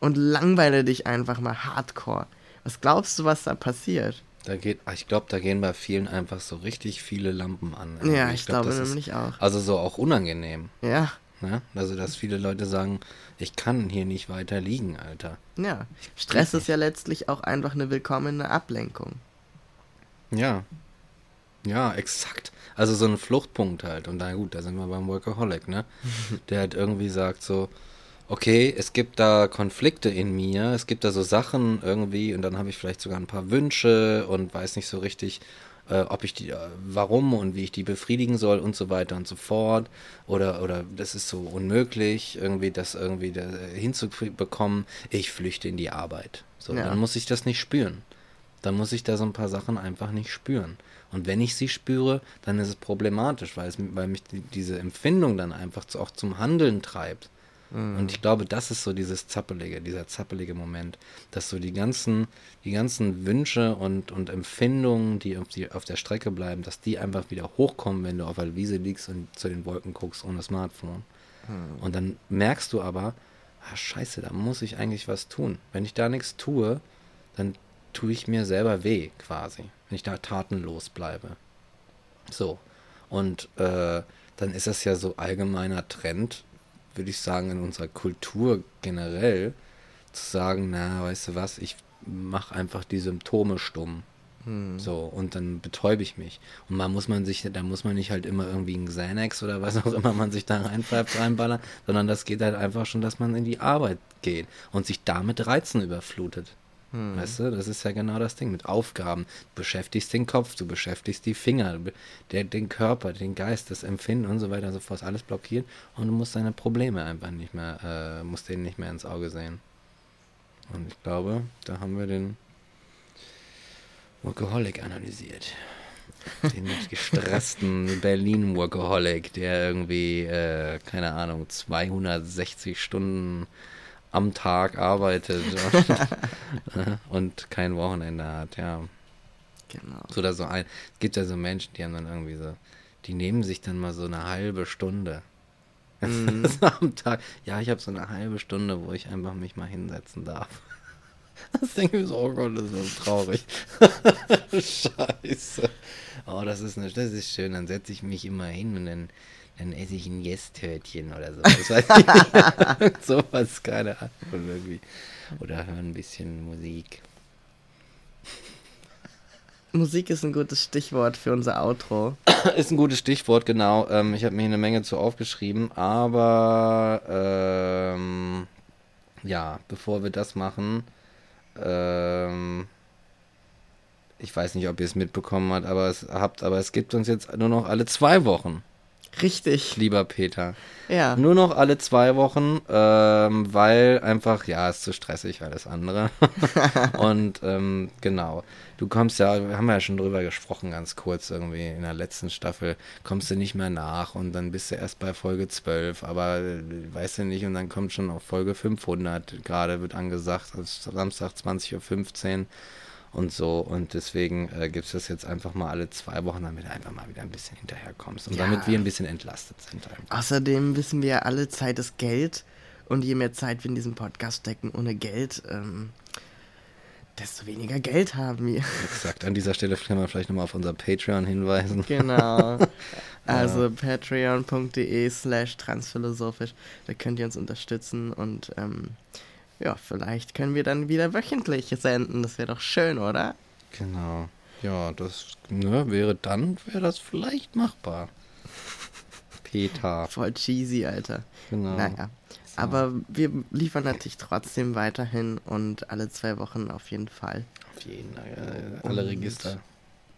Speaker 2: Und langweile dich einfach mal hardcore. Was glaubst du, was da passiert?
Speaker 1: Da geht, ich glaube, da gehen bei vielen einfach so richtig viele Lampen an.
Speaker 2: Ja, ich,
Speaker 1: glaub,
Speaker 2: glaube
Speaker 1: das ist
Speaker 2: nämlich auch.
Speaker 1: Also so auch unangenehm.
Speaker 2: Ja,
Speaker 1: Ne? Also, dass viele Leute sagen, ich kann hier nicht weiter liegen, Alter.
Speaker 2: ja. Stress ist ja letztlich auch einfach eine willkommene Ablenkung.
Speaker 1: Ja. Ja, exakt. Also so ein Fluchtpunkt halt. Und na gut, da sind wir beim Workaholic, ne? Der halt irgendwie sagt so, okay, es gibt da Konflikte in mir, es gibt da so Sachen irgendwie und dann habe ich vielleicht sogar ein paar Wünsche und weiß nicht so richtig, äh, ob ich die, äh, warum und wie ich die befriedigen soll und so weiter und so fort. Oder, oder das ist so unmöglich, irgendwie das irgendwie da, hinzubekommen. Ich flüchte in die Arbeit. So,
Speaker 2: Ja.
Speaker 1: dann muss ich das nicht spüren. Dann muss ich da so ein paar Sachen einfach nicht spüren. Und wenn ich sie spüre, dann ist es problematisch, weil, es, weil mich die, diese Empfindung dann einfach zu, auch zum Handeln treibt. Und ich glaube, das ist so dieses zappelige, dieser zappelige Moment, dass so die ganzen, die ganzen Wünsche und, und Empfindungen, die auf, die auf der Strecke bleiben, dass die einfach wieder hochkommen, wenn du auf der Wiese liegst und zu den Wolken guckst ohne Smartphone. Und dann merkst du aber, ah, scheiße, da muss ich eigentlich was tun. Wenn ich da nichts tue, dann tue ich mir selber weh, quasi. Wenn ich da tatenlos bleibe. So. Und äh, dann ist das ja so allgemeiner Trend, würde ich sagen, in unserer Kultur generell, zu sagen, na, weißt du was, ich mache einfach die Symptome stumm. So, und dann betäube ich mich. Und man muss man sich, da muss man nicht halt immer irgendwie einen Xanax oder was auch immer man sich da reinpfeift, reinballern, sondern das geht halt einfach schon, dass man in die Arbeit geht und sich damit Reizen überflutet. Weißt du, das ist ja genau das Ding mit Aufgaben. Du beschäftigst den Kopf, du beschäftigst die Finger, der, den Körper, den Geist, das Empfinden und so weiter und so fort, alles blockiert und du musst deine Probleme einfach nicht mehr, äh, musst denen nicht mehr ins Auge sehen. Und ich glaube, da haben wir den Workaholic analysiert. Den gestressten Berlin-Workaholic, der irgendwie, äh, keine Ahnung, 260 Stunden am Tag arbeitet und, und kein Wochenende hat, ja.
Speaker 2: Genau.
Speaker 1: So oder so ein. Es gibt ja so Menschen, die haben dann irgendwie so, die nehmen sich dann mal so eine halbe Stunde. am Tag. Ja, ich habe so eine halbe Stunde, wo ich einfach mich mal hinsetzen darf. Das denke ich so, oh Gott, das ist so traurig. Scheiße. Oh, das ist, eine, das ist schön. Dann setze ich mich immer hin und dann, dann esse ich ein Yes-Törtchen oder so. Das weiß ich nicht. Sowas, keine Ahnung. Irgendwie. Oder höre ein bisschen Musik.
Speaker 2: Musik ist ein gutes Stichwort für unser Outro.
Speaker 1: Ist ein gutes Stichwort, genau. Ähm, ich habe mir hier eine Menge zu aufgeschrieben, aber ähm, ja, bevor wir das machen, ähm, ich weiß nicht, ob ihr es mitbekommen habt, aber es habt, aber es gibt uns jetzt nur noch alle zwei Wochen,
Speaker 2: Richtig.
Speaker 1: lieber Peter.
Speaker 2: Ja.
Speaker 1: Nur noch alle zwei Wochen, ähm, weil einfach, ja, ist zu stressig alles andere. und ähm, genau, du kommst ja, wir haben ja schon drüber gesprochen, ganz kurz irgendwie in der letzten Staffel, kommst du nicht mehr nach und dann bist du erst bei Folge 12, aber äh, weißt du nicht, und dann kommt schon auf Folge 500, gerade wird angesagt, Samstag 20.15 Uhr und so. Und deswegen äh, gibt es das jetzt einfach mal alle zwei Wochen, damit du einfach mal wieder ein bisschen hinterherkommst und
Speaker 2: Ja.
Speaker 1: damit wir ein bisschen entlastet sind. Einfach.
Speaker 2: Außerdem wissen wir ja alle, Zeit ist Geld. Und je mehr Zeit wir in diesem Podcast stecken ohne Geld, ähm, desto weniger Geld haben wir.
Speaker 1: Exakt. An dieser Stelle kann man vielleicht nochmal auf unser Patreon hinweisen.
Speaker 2: Genau. Also patreon.de slash transphilosophisch. Da könnt ihr uns unterstützen und ähm, ja, vielleicht können wir dann wieder wöchentlich senden. Das wäre doch schön, oder?
Speaker 1: Genau. Ja, das ne, wäre dann, wäre das vielleicht machbar. Peter.
Speaker 2: Voll cheesy, Alter.
Speaker 1: Genau.
Speaker 2: Naja. Aber wir liefern natürlich trotzdem weiterhin und alle zwei Wochen auf jeden Fall.
Speaker 1: Auf jeden Fall. Äh, alle
Speaker 2: Und-
Speaker 1: Register.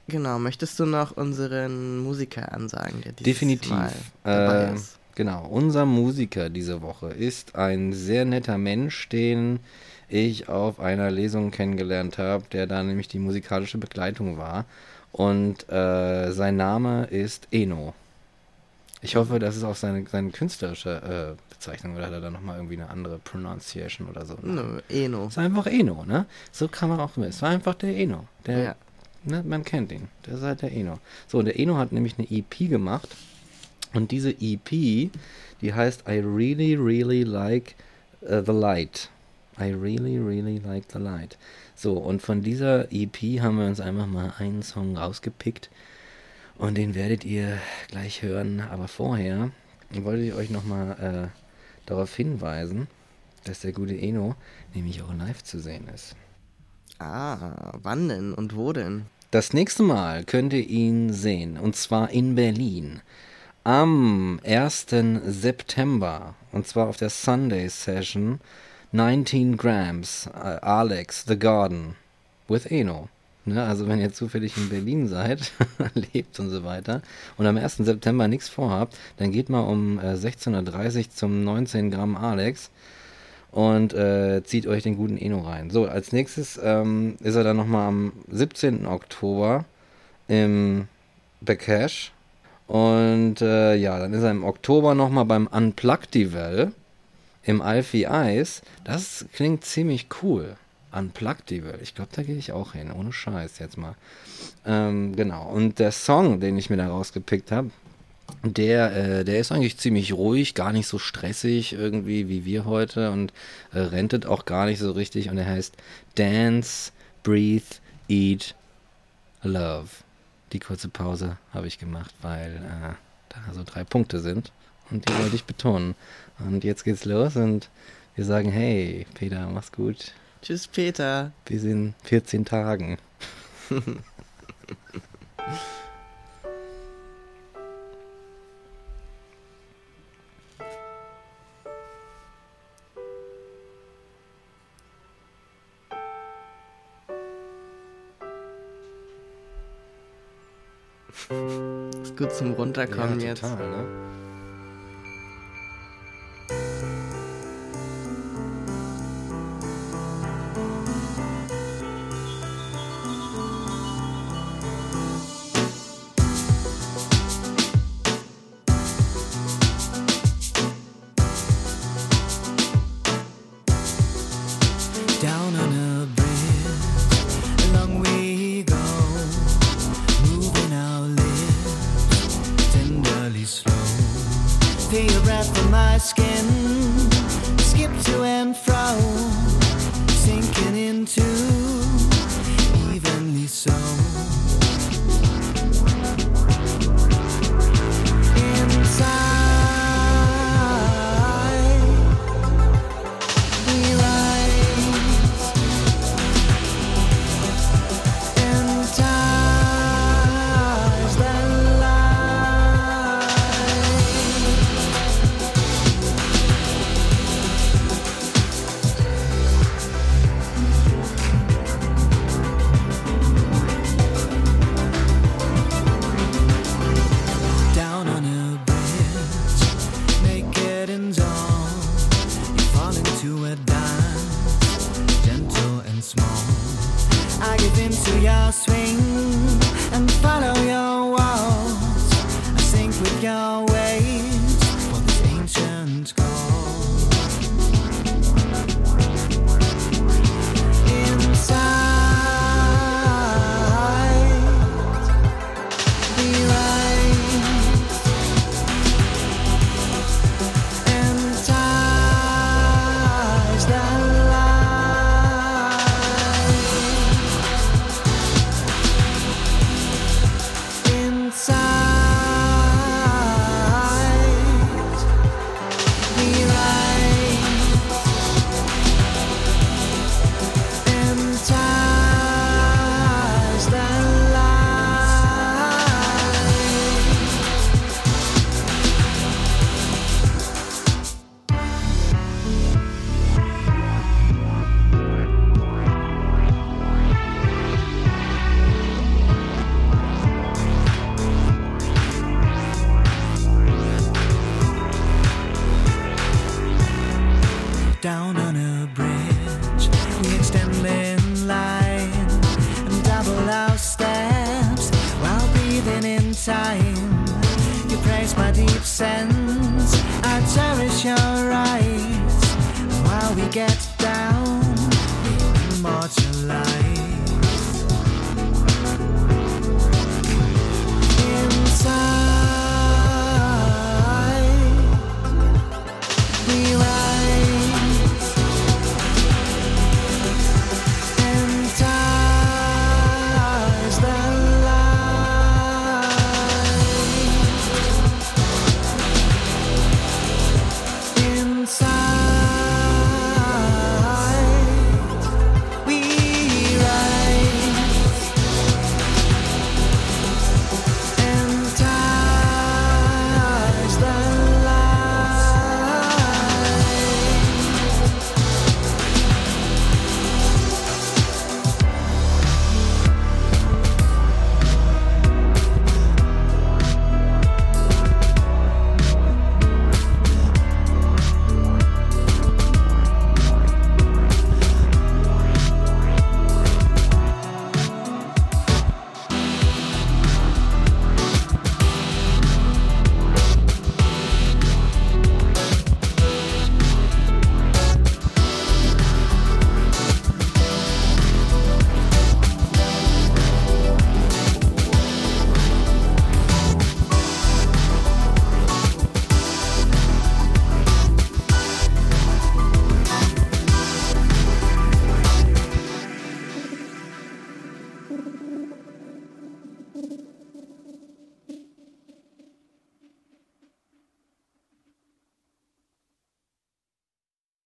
Speaker 2: Genau, möchtest du noch unseren Musiker ansagen, der dieses
Speaker 1: Definitiv.
Speaker 2: Mal dabei
Speaker 1: Ähm,
Speaker 2: ist?
Speaker 1: Genau. Unser Musiker diese Woche ist ein sehr netter Mensch, den ich auf einer Lesung kennengelernt habe, der da nämlich die musikalische Begleitung war. Und äh, sein Name ist Eno. Ich hoffe, das ist auch seine, seine künstlerische äh, Bezeichnung oder hat er da nochmal irgendwie eine andere Pronunciation oder so.
Speaker 2: Nö, Eno.
Speaker 1: Es war einfach Eno, ne? So kann man auch, es war einfach der Eno. Der,
Speaker 2: Ja.
Speaker 1: ne, man kennt ihn. Das ist halt der Eno. So, und der Eno hat nämlich eine EP gemacht. Und diese EP, die heißt I Really, Really Like uh, the Light. I Really, Really Like the Light. So, und von dieser EP haben wir uns einfach mal einen Song rausgepickt. Und den werdet ihr gleich hören. Aber vorher wollte ich euch nochmal äh, darauf hinweisen, dass der gute Eno nämlich auch live zu sehen ist.
Speaker 2: Ah, wann denn und wo denn?
Speaker 1: Das nächste Mal könnt ihr ihn sehen, und zwar in Berlin. Am 1. September, und zwar auf der Sunday Session, 19 Grams, äh, Alex, The Garden, with Eno. Ne, also wenn ihr zufällig in Berlin seid, lebt und so weiter, und am 1. September nichts vorhabt, dann geht mal um äh, 16.30 Uhr zum 19 Gramm Alex und äh, zieht euch den guten Eno rein. So, als nächstes ähm, ist er dann nochmal am 17. Oktober im Backash. Und äh, ja, dann ist er im Oktober nochmal beim Unplugged-Devel im Alfie Eis. Das klingt ziemlich cool. Unplugged-Devel. Ich glaube, da gehe ich auch hin. Ohne Scheiß jetzt mal. Ähm, genau. Und der Song, den ich mir da rausgepickt habe, der, äh, der ist eigentlich ziemlich ruhig, gar nicht so stressig irgendwie wie wir heute und äh, rentet auch gar nicht so richtig und er heißt Dance, Breathe, Eat, Love. Die kurze Pause habe ich gemacht, weil äh, da so drei Punkte sind und die wollte ich betonen. Und jetzt geht's los und wir sagen, hey Peter, mach's gut.
Speaker 2: Tschüss, Peter.
Speaker 1: Bis in 14 Tagen.
Speaker 2: gut zum Runterkommen jetzt.
Speaker 1: total, ne?
Speaker 5: My skin,